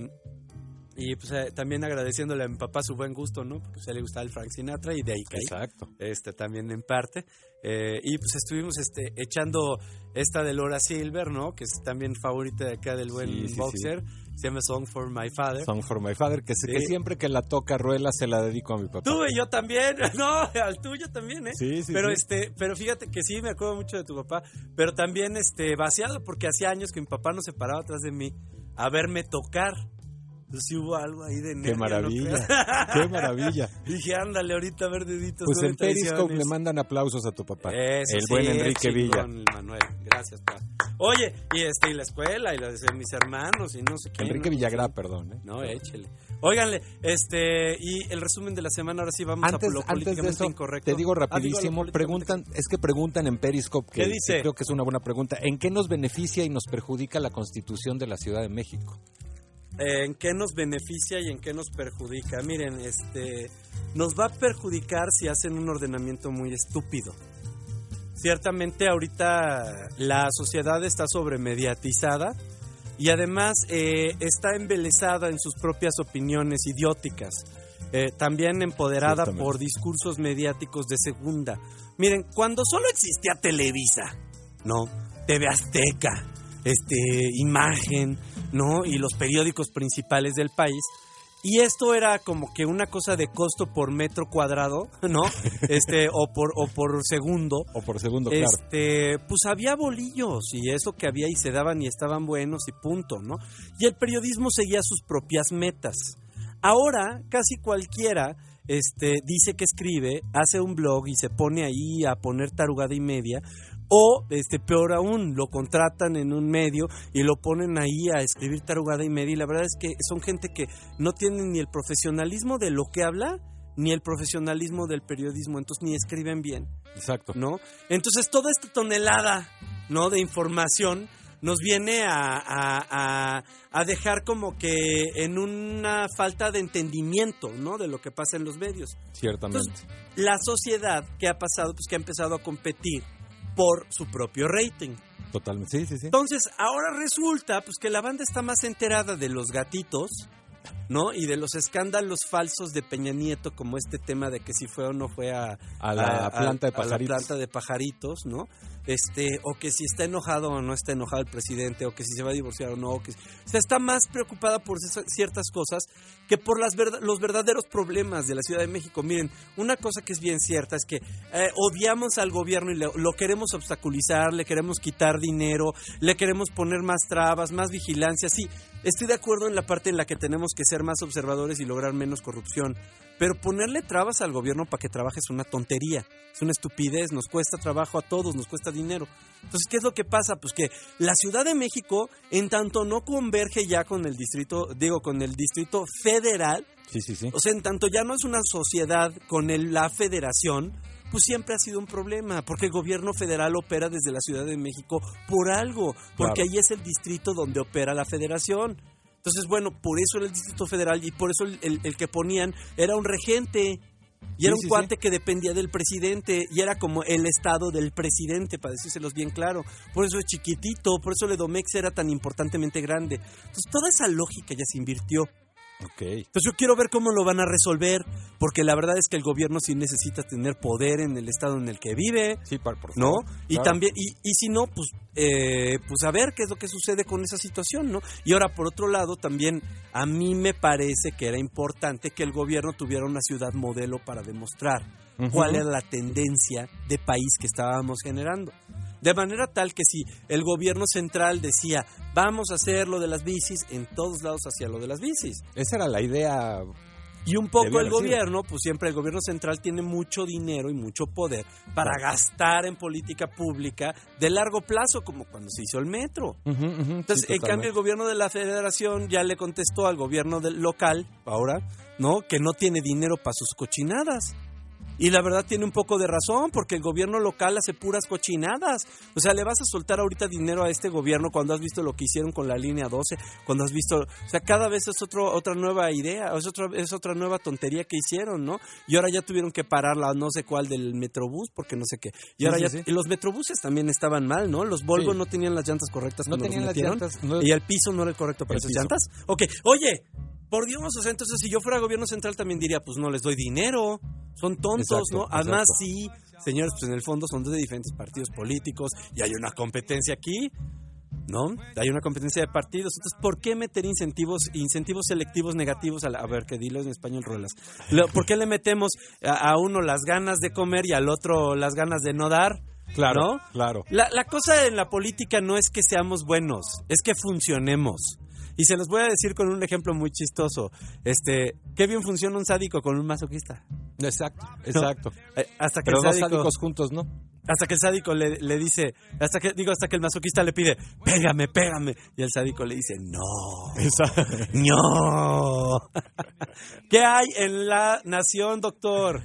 Speaker 3: Y pues eh, también agradeciéndole a mi papá su buen gusto, ¿no? Porque pues, a él le gustaba el Frank Sinatra y de ahí caí.
Speaker 4: Exacto.
Speaker 3: Este también en parte. Eh, y pues estuvimos este, echando esta de Laura Silver, ¿no? Que es también favorita de acá del buen
Speaker 4: Sí, sí, sí.
Speaker 3: boxer. Se llama Song for My Father.
Speaker 4: Song for My Father, que, se-
Speaker 3: Sí.
Speaker 4: que siempre que la toca Ruela se la dedico a mi papá.
Speaker 3: Tuve yo también, <laughs> no, al tuyo también, ¿eh?
Speaker 4: Sí, sí,
Speaker 3: pero este, pero fíjate que sí me acuerdo mucho de tu papá, pero también este vaciado porque hacía años que mi papá no se paraba atrás de mí a verme tocar. Entonces sí hubo algo ahí de
Speaker 4: Qué
Speaker 3: ¿no
Speaker 4: maravilla, qué maravilla. <laughs>
Speaker 3: Dije, ándale, ahorita a ver deditos.
Speaker 4: Pues
Speaker 3: no
Speaker 4: en Periscope le mandan aplausos a tu papá.
Speaker 3: Eso
Speaker 4: el
Speaker 3: sí,
Speaker 4: buen Enrique Villa.
Speaker 3: Manuel, gracias. Oye, y este, y la escuela, y de mis hermanos, y no sé qué.
Speaker 4: Enrique Villagrá, perdón. ¿eh?
Speaker 3: No, échele. Óiganle, este, y el resumen de la semana, ahora sí vamos
Speaker 4: Antes,
Speaker 3: a lo
Speaker 4: antes de eso,
Speaker 3: incorrecto.
Speaker 4: te digo
Speaker 3: Ah,
Speaker 4: rapidísimo, preguntan, es que preguntan en Periscope, que
Speaker 3: ¿Qué dice?
Speaker 4: que creo que es una buena pregunta, ¿en qué nos beneficia y nos perjudica la Constitución de la Ciudad de México?
Speaker 3: Eh, en qué nos beneficia y en qué nos perjudica. Miren, este nos va a perjudicar si hacen un ordenamiento muy estúpido. Ciertamente ahorita la sociedad está sobremediatizada y además eh, está embelesada en sus propias opiniones idióticas. Eh, también empoderada por discursos mediáticos de segunda. Miren, cuando solo existía Televisa, ¿no? TV Azteca, este, Imagen, ¿no? Y los periódicos principales del país. Y esto era como que una cosa de costo por metro cuadrado, <laughs> ¿no? Este, o por, o por segundo.
Speaker 4: O por segundo, claro.
Speaker 3: Este, pues había bolillos y eso que había y se daban y estaban buenos y punto, ¿no? Y el periodismo seguía sus propias metas. Ahora, casi cualquiera este, dice que escribe, hace un blog y se pone ahí a poner tarugada y media. O, este, peor aún, lo contratan en un medio y lo ponen ahí a escribir tarugada y media. Y la verdad es que son gente que no tienen ni el profesionalismo de lo que habla, ni el profesionalismo del periodismo, entonces ni escriben bien.
Speaker 4: Exacto.
Speaker 3: ¿no? Entonces toda esta tonelada, ¿no? De información nos viene a, a- a- a dejar como que en una falta de entendimiento, ¿no? De lo que pasa en los medios.
Speaker 4: Ciertamente.
Speaker 3: Entonces, la sociedad que ha pasado, pues que ha empezado a competir por su propio rating.
Speaker 4: Totalmente. Sí, sí, sí.
Speaker 3: Entonces, ahora resulta pues que la banda está más enterada de los gatitos, ¿no? Y de los escándalos falsos de Peña Nieto, como este tema de que si fue o no fue a,
Speaker 4: A la planta de
Speaker 3: a la planta de pajaritos, ¿no? Este, o que si está enojado o no está enojado el presidente, o que si se va a divorciar o no, o que o sea, está más preocupada por ciertas cosas que por las los verdaderos problemas de la Ciudad de México. Miren, una cosa que es bien cierta es que eh, odiamos al gobierno y le- lo queremos obstaculizar, le queremos quitar dinero, le queremos poner más trabas, más vigilancia. Sí, estoy de acuerdo en la parte en la que tenemos que ser más observadores y lograr menos corrupción. Pero ponerle trabas al gobierno para que trabaje es una tontería, es una estupidez, nos cuesta trabajo a todos, nos cuesta dinero. Entonces, ¿qué es lo que pasa? Pues que la Ciudad de México, en tanto no converge ya con el distrito, digo, con el distrito federal,
Speaker 4: Sí, sí, sí.
Speaker 3: o sea, en tanto ya no es una sociedad con el- la federación, pues siempre ha sido un problema, porque el gobierno federal opera desde la Ciudad de México por algo, porque
Speaker 4: Claro.
Speaker 3: ahí es el distrito donde opera la federación. Entonces, bueno, por eso era el distrito federal y por eso el, el- el que ponían era un regente. Y era un
Speaker 4: sí,
Speaker 3: cuate que dependía del presidente y era como el estado del presidente, para decírselos bien claro. Por eso es chiquitito, por eso el Edomex era tan importantemente grande. Entonces toda esa lógica ya se invirtió.
Speaker 4: Ok.
Speaker 3: Entonces yo quiero ver cómo lo van a resolver, porque la verdad es que el gobierno sí necesita tener poder en el estado en el que vive,
Speaker 4: Sí, par- por
Speaker 3: ¿no? Y también, y, y si no, pues, eh, pues a ver qué es lo que sucede con esa situación, ¿no? Y ahora, por otro lado, también a mí me parece que era importante que el gobierno tuviera una ciudad modelo para demostrar cuál era la tendencia de país que estábamos generando. De manera tal que si el gobierno central decía, vamos a hacer lo de las bicis, en todos lados hacia lo de las bicis.
Speaker 4: Esa era la idea.
Speaker 3: Y un poco el gobierno, pues siempre el gobierno central tiene mucho dinero y mucho poder para gastar en política pública de largo plazo, como cuando se hizo el metro. Entonces,
Speaker 4: sí,
Speaker 3: en cambio, el gobierno de la federación ya le contestó al gobierno del local, ahora, ¿no? Que no tiene dinero para sus cochinadas. Y la verdad tiene un poco de razón, porque el gobierno local hace puras cochinadas. O sea, le vas a soltar ahorita dinero a este gobierno cuando has visto lo que hicieron con la línea 12, cuando has visto, o sea, cada vez es otro, otra nueva idea, es otra, es otra nueva tontería que hicieron, ¿no? Y ahora ya tuvieron que parar la no sé cuál del Metrobús, porque no sé qué. Y
Speaker 4: Sí,
Speaker 3: ahora
Speaker 4: sí,
Speaker 3: ya,
Speaker 4: sí.
Speaker 3: y los Metrobuses también estaban mal, ¿no? Los Volvo no tenían las llantas correctas
Speaker 4: No tenían las llantas, no-
Speaker 3: Y el piso no era el correcto para esas llantas. Ok, oye, Por Dios, o sea, entonces si yo fuera gobierno central también diría, pues no les doy dinero, son tontos,
Speaker 4: Exacto,
Speaker 3: ¿no? Además,
Speaker 4: exacto.
Speaker 3: sí, señores, pues en el fondo son de diferentes partidos políticos y hay una competencia aquí, ¿no? Hay una competencia de partidos, entonces, ¿por qué meter incentivos incentivos selectivos negativos a la, a ver, que dilo en español, Ruelas? ¿Por qué le metemos a, a uno las ganas de comer y al otro las ganas de no dar?
Speaker 4: Claro,
Speaker 3: ¿no?
Speaker 4: claro.
Speaker 3: La, la cosa en la política no es que seamos buenos, es que funcionemos. Y se los voy a decir con un ejemplo muy chistoso. Este, qué bien funciona un sádico con un masoquista.
Speaker 4: Exacto, exacto.
Speaker 3: Eh, hasta que
Speaker 4: Pero
Speaker 3: el
Speaker 4: dos
Speaker 3: sádico,
Speaker 4: sádicos juntos, ¿no?
Speaker 3: hasta que el sádico le, le dice, hasta que digo, hasta que el masoquista le pide, pégame, pégame, y el sádico le dice, no, <laughs> no. <laughs> ¿Qué hay en la nación, doctor?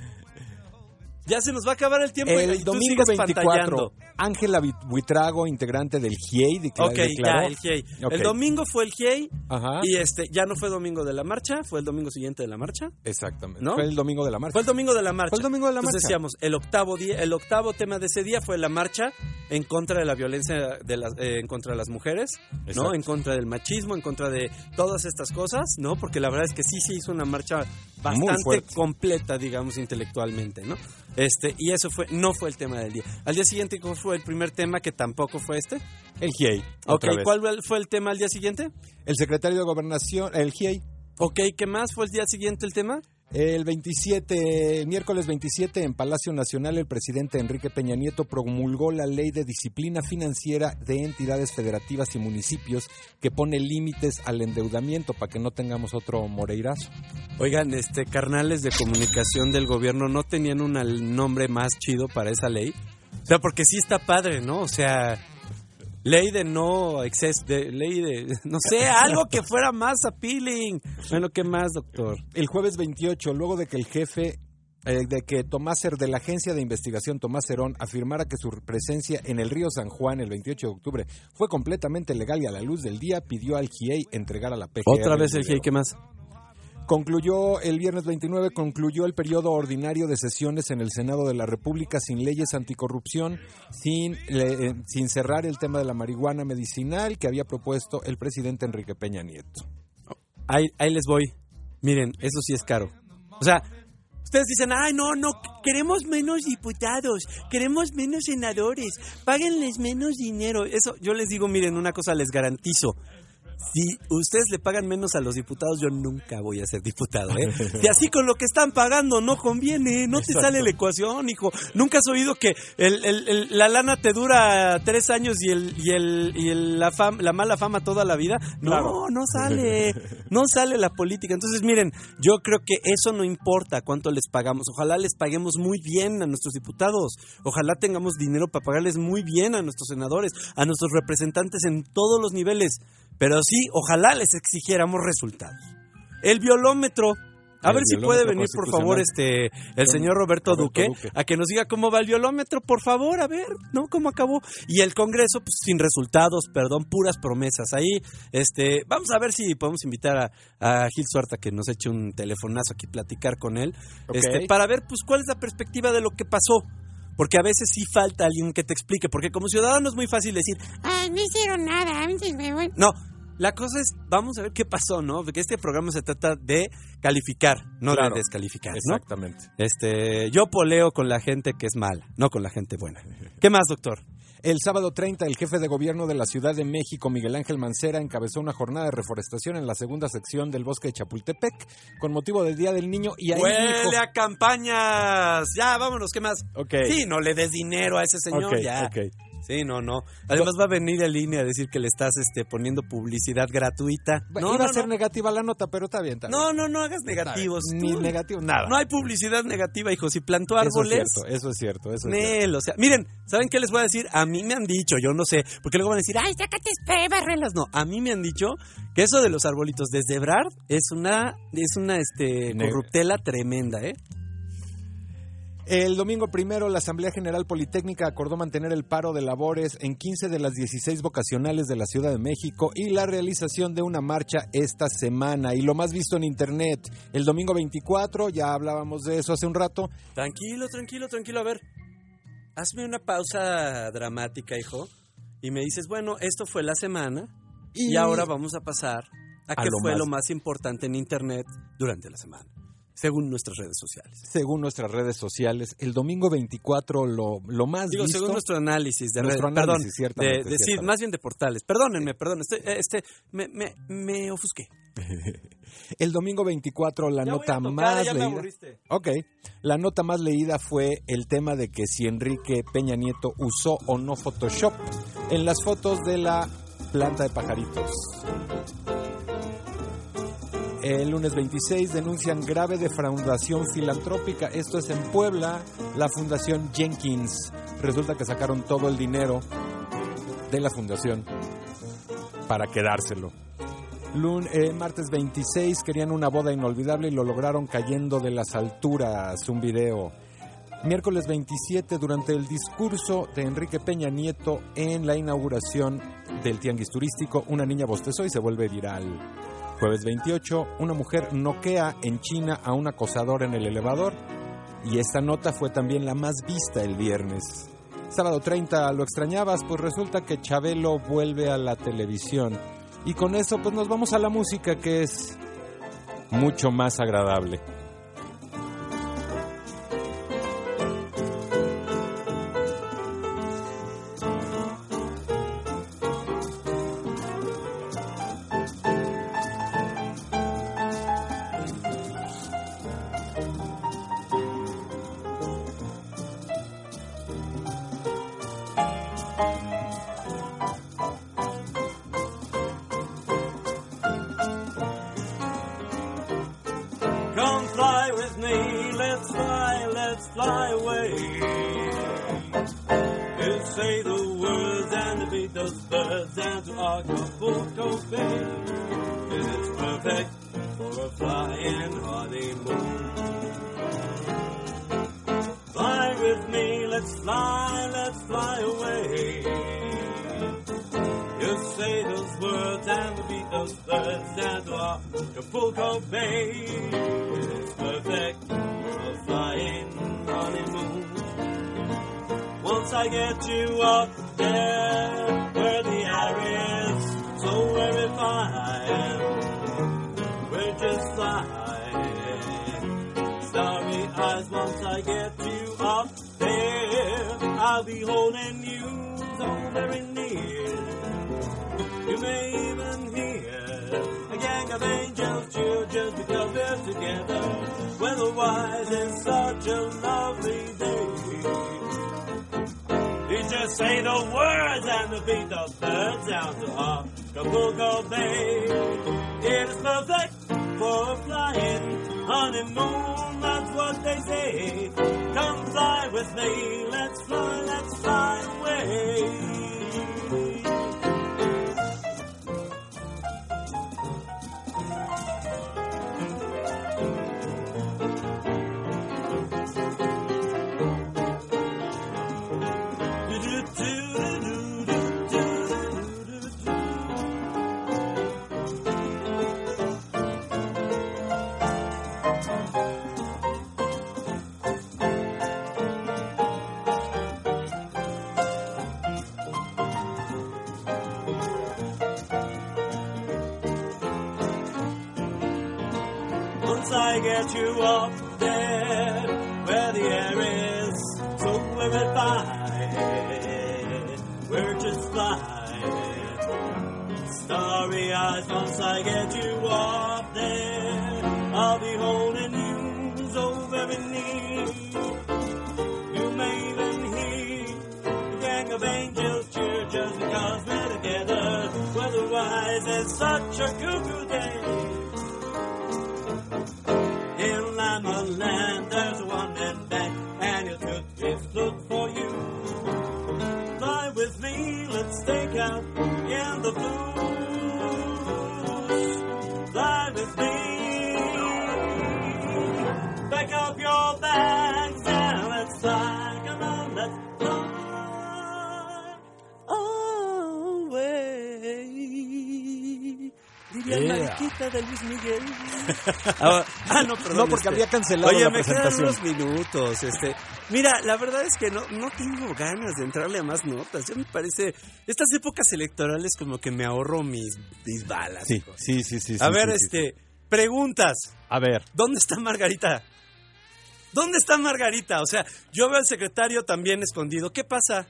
Speaker 3: Ya se nos va a acabar el tiempo y- y
Speaker 4: El
Speaker 3: tú
Speaker 4: domingo
Speaker 3: sigues
Speaker 4: 24,
Speaker 3: pantallando.
Speaker 4: Ángela Buitrago, integrante del GIEI, decla-
Speaker 3: Ok,
Speaker 4: declaró.
Speaker 3: ya, el GIEI. El domingo fue el GIEI
Speaker 4: Ajá.
Speaker 3: y este ya no fue domingo de la marcha, fue el domingo siguiente de la marcha.
Speaker 4: Exactamente.
Speaker 3: ¿No?
Speaker 4: Fue el domingo de la marcha.
Speaker 3: Fue el domingo de la marcha.
Speaker 4: Fue el domingo de la
Speaker 3: Entonces
Speaker 4: marcha.
Speaker 3: decíamos, el octavo día, el octavo tema de ese día fue la marcha en contra de la violencia de las, eh, en contra de las mujeres, ¿no? En contra del machismo, en contra de todas estas cosas, ¿no? Porque la verdad es que sí se hizo una marcha bastante completa, digamos, intelectualmente, ¿no? Este, y eso fue, no fue el tema del día. Al día siguiente, ¿cuál fue el primer tema que tampoco fue este?
Speaker 4: El GIEI.
Speaker 3: Ok,
Speaker 4: otra vez.
Speaker 3: ¿cuál fue el tema al día siguiente?
Speaker 4: El secretario de Gobernación, el GIEI.
Speaker 3: Ok, ¿qué más fue el día siguiente el tema?
Speaker 4: El 27, el miércoles 27, en Palacio Nacional, el presidente Enrique Peña Nieto promulgó la ley de disciplina financiera de entidades federativas y municipios que pone límites al endeudamiento para que no tengamos otro Moreirazo.
Speaker 3: Oigan, este carnales de comunicación del gobierno no tenían un nombre más chido para esa ley. O sea, porque sí está padre, ¿no? O sea, ley de no exceso, de ley de <laughs> no sé, algo que fuera más appealing. Bueno, ¿qué más, doctor?
Speaker 4: El jueves 28, luego de que el jefe eh, de que Tomás Cer- de la agencia de investigación Tomás Cerón afirmara que su presencia en el río San Juan el 28 de octubre fue completamente legal y a la luz del día pidió al GIEI entregar a la PGR.
Speaker 3: Otra vez el
Speaker 4: video.
Speaker 3: GIEI, ¿qué más?
Speaker 4: Concluyó el viernes 29, concluyó el periodo ordinario de sesiones en el Senado de la República sin leyes anticorrupción, sin, le- eh, sin cerrar el tema de la marihuana medicinal que había propuesto el presidente Enrique Peña Nieto.
Speaker 3: Ahí, ahí les voy. Miren, eso sí es caro. O sea, ustedes dicen, ay, no, no, queremos menos diputados, queremos menos senadores, páguenles menos dinero. Eso, yo les digo, miren, una cosa les garantizo. Si ustedes le pagan menos a los diputados, yo nunca voy a ser diputado, ¿eh? Si así con lo que están pagando no conviene, no te sale la ecuación, hijo. Nunca has oído que el- el- el- la lana te dura tres años y, el, y, el, y el- la, fam- la mala fama toda la vida. No,
Speaker 4: Claro.
Speaker 3: no sale. No sale la política. Entonces, miren, yo creo que eso no importa cuánto les pagamos. Ojalá les paguemos muy bien a nuestros diputados. Ojalá tengamos dinero para pagarles muy bien a nuestros senadores, a nuestros representantes en todos los niveles. Pero sí, ojalá les exigiéramos resultados. El violómetro. A
Speaker 4: El
Speaker 3: ver si puede venir, por favor, este el señor Roberto,
Speaker 4: Roberto
Speaker 3: Duque,
Speaker 4: Duque.
Speaker 3: a que nos diga cómo va el violómetro, por favor, a ver, ¿no? ¿Cómo acabó? Y el Congreso, pues sin resultados, perdón, puras promesas. Ahí, este, vamos a ver si podemos invitar a, a Gil Suarta que nos eche un telefonazo aquí, platicar con él, este, para ver, pues, cuál es la perspectiva de lo que pasó. Porque a veces sí falta alguien que te explique, porque como ciudadano es muy fácil decir,
Speaker 13: Ay, no hicieron nada.
Speaker 3: no, la cosa es, vamos a ver qué pasó, ¿no? Porque este programa se trata de calificar, no
Speaker 4: Claro.
Speaker 3: de descalificar, ¿no?
Speaker 4: Exactamente.
Speaker 3: Este, yo poleo con la gente que es mala, no con la gente buena. ¿Qué más, doctor?
Speaker 4: El sábado 30, el jefe de gobierno de la Ciudad de México, Miguel Ángel Mancera, encabezó una jornada de reforestación en la segunda sección del bosque de Chapultepec con motivo del Día del Niño y ahí
Speaker 3: ¡Huele
Speaker 4: dijo...
Speaker 3: a campañas! Ya, vámonos, ¿qué más?
Speaker 4: Ok.
Speaker 3: Sí, no le des dinero a ese señor, ya.
Speaker 4: ok.
Speaker 3: Sí, no, no. Además va a venir en línea a decir que le estás este, poniendo publicidad gratuita.
Speaker 4: Bueno,
Speaker 3: No,
Speaker 4: iba
Speaker 3: no,
Speaker 4: a ser
Speaker 3: no.
Speaker 4: negativa la nota, pero está bien. Está bien.
Speaker 3: No, no, no hagas negativos.
Speaker 4: Ni negativo, nada.
Speaker 3: No hay publicidad negativa, hijo. Si plantó
Speaker 4: eso es
Speaker 3: árboles...
Speaker 4: cierto, eso es cierto, eso es cierto.
Speaker 3: O sea, miren, ¿saben qué les voy a decir? A mí me han dicho, yo no sé, porque luego van a decir, ay, sácate spray, bárrelos. No, a mí me han dicho que eso de los arbolitos desde Brad es una, es una, este, corruptela tremenda, ¿eh?
Speaker 4: El domingo primero, la Asamblea General Politécnica acordó mantener el paro de labores en 15 de las 16 vocacionales de la Ciudad de México y la realización de una marcha esta semana. Y lo más visto en Internet, el domingo 24, ya hablábamos de eso hace un rato,
Speaker 3: Tranquilo, tranquilo, tranquilo. A ver, hazme una pausa dramática, hijo. Y me dices, bueno, esto fue la semana y,
Speaker 4: Y-
Speaker 3: ahora vamos a pasar
Speaker 14: a
Speaker 4: a
Speaker 14: qué
Speaker 4: lo
Speaker 14: fue
Speaker 4: más-
Speaker 14: lo más importante en Internet durante la semana, según nuestras redes sociales.
Speaker 4: Según nuestras redes sociales, el domingo 24 lo, lo más
Speaker 14: Digo,
Speaker 4: visto...
Speaker 14: según nuestro análisis de
Speaker 4: Nuestro
Speaker 14: redes, perdón,
Speaker 4: análisis, ciertamente,
Speaker 14: de, de- sí, más bien de portales. Perdónenme, perdón, estoy- eh, este, me, me, me ofusqué. <laughs>
Speaker 4: El domingo 24 la
Speaker 14: Ya
Speaker 4: nota
Speaker 14: tocar,
Speaker 4: más
Speaker 14: ya me
Speaker 4: leída.
Speaker 14: aburriste.
Speaker 4: Ok, la nota más leída fue el tema de que si Enrique Peña Nieto usó o no Photoshop en las fotos de la planta de pajaritos. El lunes 26 denuncian grave defraudación filantrópica. Esto es en Puebla, la Fundación Jenkins. Resulta que sacaron todo el dinero de la fundación para quedárselo. Lun- eh, martes 26 querían una boda inolvidable y lo lograron cayendo de las alturas. Un video. Miércoles 27, durante el discurso de Enrique Peña Nieto en la inauguración del Tianguis Turístico, una niña bostezó y se vuelve viral. Jueves 28, una mujer noquea en China a un acosador en el elevador. Y esta nota fue también la más vista el viernes. Sábado 30, ¿lo extrañabas? Pues resulta que Chabelo vuelve a la televisión. Y con eso pues nos vamos a la música que es mucho más agradable.
Speaker 3: Away. You say the words and beat those birds down to Acapulco Bay. It is perfect for a flying honeymoon. Fly with me, let's fly, let's fly away. You say those words and beat those birds down to Acapulco Bay. I get you up there where the air is so very fine, we're just flying. Starry eyes, once I get you up there, I'll be holding you so very near. You may even hear a gang of angels cheer just because we're together. Weatherwise, it's such a lovely day. Just say the words and the beat the birds down to Acapulco Bay. It is perfect for flying honeymoon, that's what they say. Come fly with me, let's fly, let's fly away. to such a de Luis Miguel. <laughs> ah, ah, no, perdón.
Speaker 4: No, porque
Speaker 3: este,
Speaker 4: había cancelado
Speaker 3: Oye,
Speaker 4: la
Speaker 3: me quedan unos minutos. Este, mira, la verdad es que no, no tengo ganas de entrarle a más notas. Yo me parece, estas épocas electorales como que me ahorro mis, mis balas.
Speaker 4: Sí,
Speaker 3: hijo.
Speaker 4: sí, sí, sí.
Speaker 3: a
Speaker 4: sí,
Speaker 3: ver,
Speaker 4: sí, sí.
Speaker 3: este, preguntas.
Speaker 4: A ver.
Speaker 3: ¿Dónde está Margarita? ¿Dónde está Margarita? O sea, yo veo al secretario también escondido. ¿Qué pasa?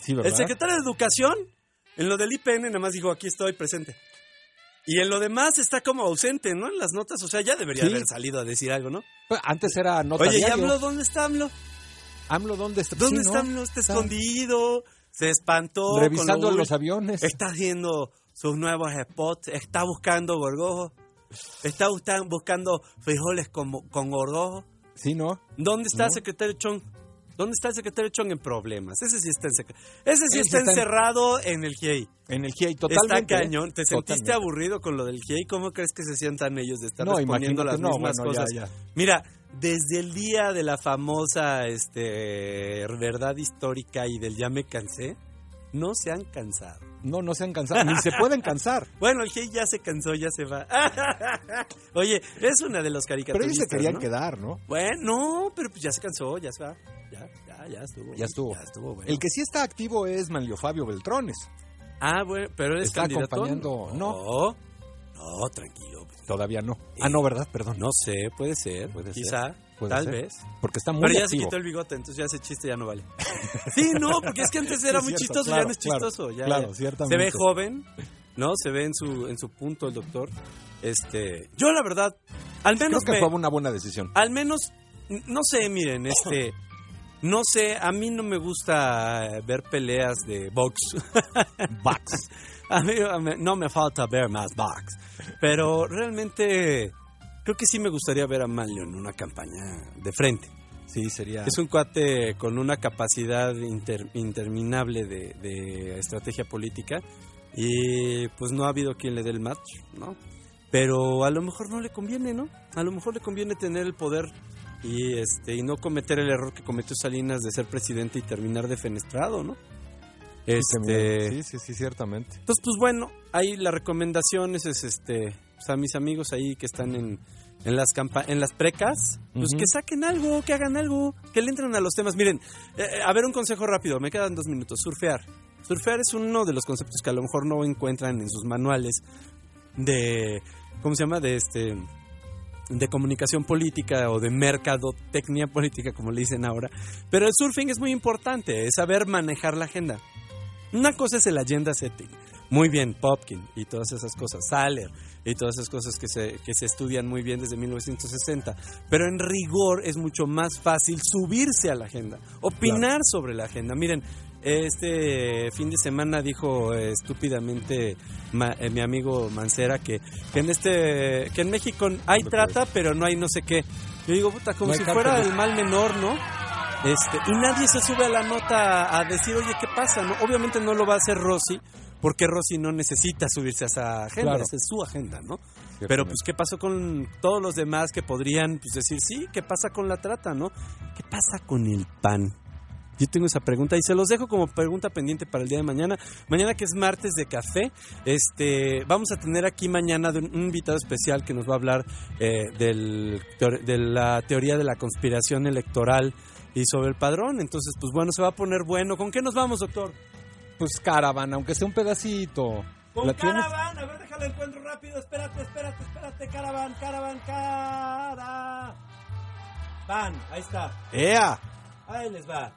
Speaker 4: Sí, ¿verdad?
Speaker 3: El secretario de Educación, en lo del IPN, nada más dijo, aquí estoy presente. Y en lo demás está como ausente, ¿no? En las notas, o sea, ya debería
Speaker 4: Sí.
Speaker 3: haber salido a decir algo, ¿no?
Speaker 4: Pues, Antes era nota
Speaker 3: Oye, ¿y. AMLO dónde está AMLO?
Speaker 4: AMLO, ¿dónde está?
Speaker 3: ¿Dónde
Speaker 4: Sí,
Speaker 3: está
Speaker 4: ¿no?
Speaker 3: AMLO? Está escondido, se espantó.
Speaker 4: Revisando
Speaker 3: lo
Speaker 4: los aviones.
Speaker 3: Está haciendo sus nuevos spots, está buscando gorgojo, está busca- buscando frijoles con, con gorgojo.
Speaker 4: Sí, ¿no?
Speaker 3: ¿Dónde está
Speaker 4: No.
Speaker 3: el secretario Chong? ¿Dónde está el secretario Chong en problemas? Ese sí está, en Ese sí está
Speaker 4: está en-
Speaker 3: encerrado en el GIEI.
Speaker 4: En el GIEI, totalmente.
Speaker 3: Está cañón. ¿Te sentiste aburrido con lo del GIEI? ¿Cómo crees que se sientan ellos de estar
Speaker 4: No,
Speaker 3: respondiendo las
Speaker 4: no,
Speaker 3: mismas
Speaker 4: bueno, ya,
Speaker 3: cosas?
Speaker 4: ya.
Speaker 3: Mira, desde el día de la famosa este, verdad histórica y del ya me cansé, no se han cansado.
Speaker 4: No, no se han cansado. Ni se <laughs> pueden cansar.
Speaker 3: Bueno, el GIEI ya se cansó, ya se va. <laughs> Oye, es una de los
Speaker 4: Pero
Speaker 3: caricaturistas,
Speaker 4: ellos se querían
Speaker 3: ¿no?
Speaker 4: quedar, ¿no?
Speaker 3: Bueno, no, pero pues ya se cansó, ya se va. Ya, ya, ya estuvo.
Speaker 4: Ya estuvo.
Speaker 3: Ya estuvo, bueno.
Speaker 4: El que sí está activo es Manlio Fabio Beltrones.
Speaker 3: Ah, bueno, pero es
Speaker 4: Está
Speaker 3: candidato.
Speaker 4: acompañando-
Speaker 3: No, no, tranquilo.
Speaker 4: Todavía no. Ah, no, ¿verdad? Perdón.
Speaker 3: No sé, puede ser,
Speaker 4: Puede ser,
Speaker 3: quizá,
Speaker 4: puede
Speaker 3: tal
Speaker 4: ser.
Speaker 3: vez.
Speaker 4: Porque está muy
Speaker 3: Pero ya se quitó el bigote, entonces ya ese chiste ya no vale. <laughs> Sí, no, porque es que antes era
Speaker 4: Sí,
Speaker 3: muy
Speaker 4: cierto,
Speaker 3: chistoso,
Speaker 4: claro,
Speaker 3: ya no es
Speaker 4: claro,
Speaker 3: chistoso. ya,
Speaker 4: claro,
Speaker 3: ya.
Speaker 4: ciertamente.
Speaker 3: Se ve joven, ¿no? Se ve en su, en su punto el doctor. Este, yo la verdad, al
Speaker 4: Creo
Speaker 3: menos
Speaker 4: que
Speaker 3: me-
Speaker 4: fue una buena decisión.
Speaker 3: al menos, no sé, miren, este, no sé, a mí no me gusta ver peleas de box. <laughs>
Speaker 4: Box.
Speaker 3: A mí, a mí no me falta ver más box. Pero realmente creo que sí me gustaría ver a Manlio en una campaña de frente.
Speaker 4: Sí, sería.
Speaker 3: Es un cuate con una capacidad inter- interminable de, de estrategia política y pues no ha habido quien le dé el match, ¿no? Pero a lo mejor no le conviene, ¿no? A lo mejor le conviene tener el poder y este y no cometer el error que cometió Salinas de ser presidente y terminar defenestrado, ¿no? Este,
Speaker 4: Sí, sí, sí, ciertamente.
Speaker 3: entonces, pues bueno, ahí la recomendación es, es, este, pues, a mis amigos ahí que están en, en las campa en las precas, pues que saquen algo, que hagan algo, que le entren a los temas. Miren, eh, eh, a ver un consejo rápido, me quedan dos minutos. Surfear. Surfear es uno de los conceptos que a lo mejor no encuentran en sus manuales de, ¿cómo se llama? De este de comunicación política o de mercadotecnia política, como le dicen ahora. Pero el surfing es muy importante, es saber manejar la agenda. Una cosa es el agenda setting. Muy bien, Popkin y todas esas cosas, Saller y todas esas cosas que se, que se estudian muy bien desde 1960. Pero en rigor es mucho más fácil subirse a la agenda, opinar sobre la agenda. Miren, este fin de semana dijo estúpidamente ma- eh, mi amigo Mancera que, que en este que en México hay trata pero no hay no sé qué. Yo digo, puta, como
Speaker 4: No
Speaker 3: si fuera el mal menor, ¿no? Este, y nadie se sube a la nota a decir, oye, ¿qué pasa? ¿no? Obviamente no lo va a hacer Rossi, porque Rossi no necesita subirse a esa agenda,
Speaker 4: Claro.
Speaker 3: esa es su agenda, ¿no? Pero pues, ¿qué pasó con todos los demás que podrían pues, decir, sí, ¿qué pasa con la trata, no? ¿Qué pasa con el pan? Yo tengo esa pregunta y se los dejo como pregunta pendiente para el día de mañana. Mañana que es martes de café, este, vamos a tener aquí mañana de un, un invitado especial que nos va a hablar eh, del, de la teoría de la conspiración electoral y sobre el padrón. Entonces, pues bueno, se va a poner bueno. ¿Con qué nos vamos, doctor?
Speaker 4: Pues caravana, aunque sea un pedacito.
Speaker 3: Con
Speaker 4: ¿La tienes?
Speaker 3: Caravan, a ver, déjalo encuentro rápido. Espérate, espérate, espérate. Caravan, caravan, cara. Van, ahí está.
Speaker 4: ¡Ea!
Speaker 3: Ahí les va.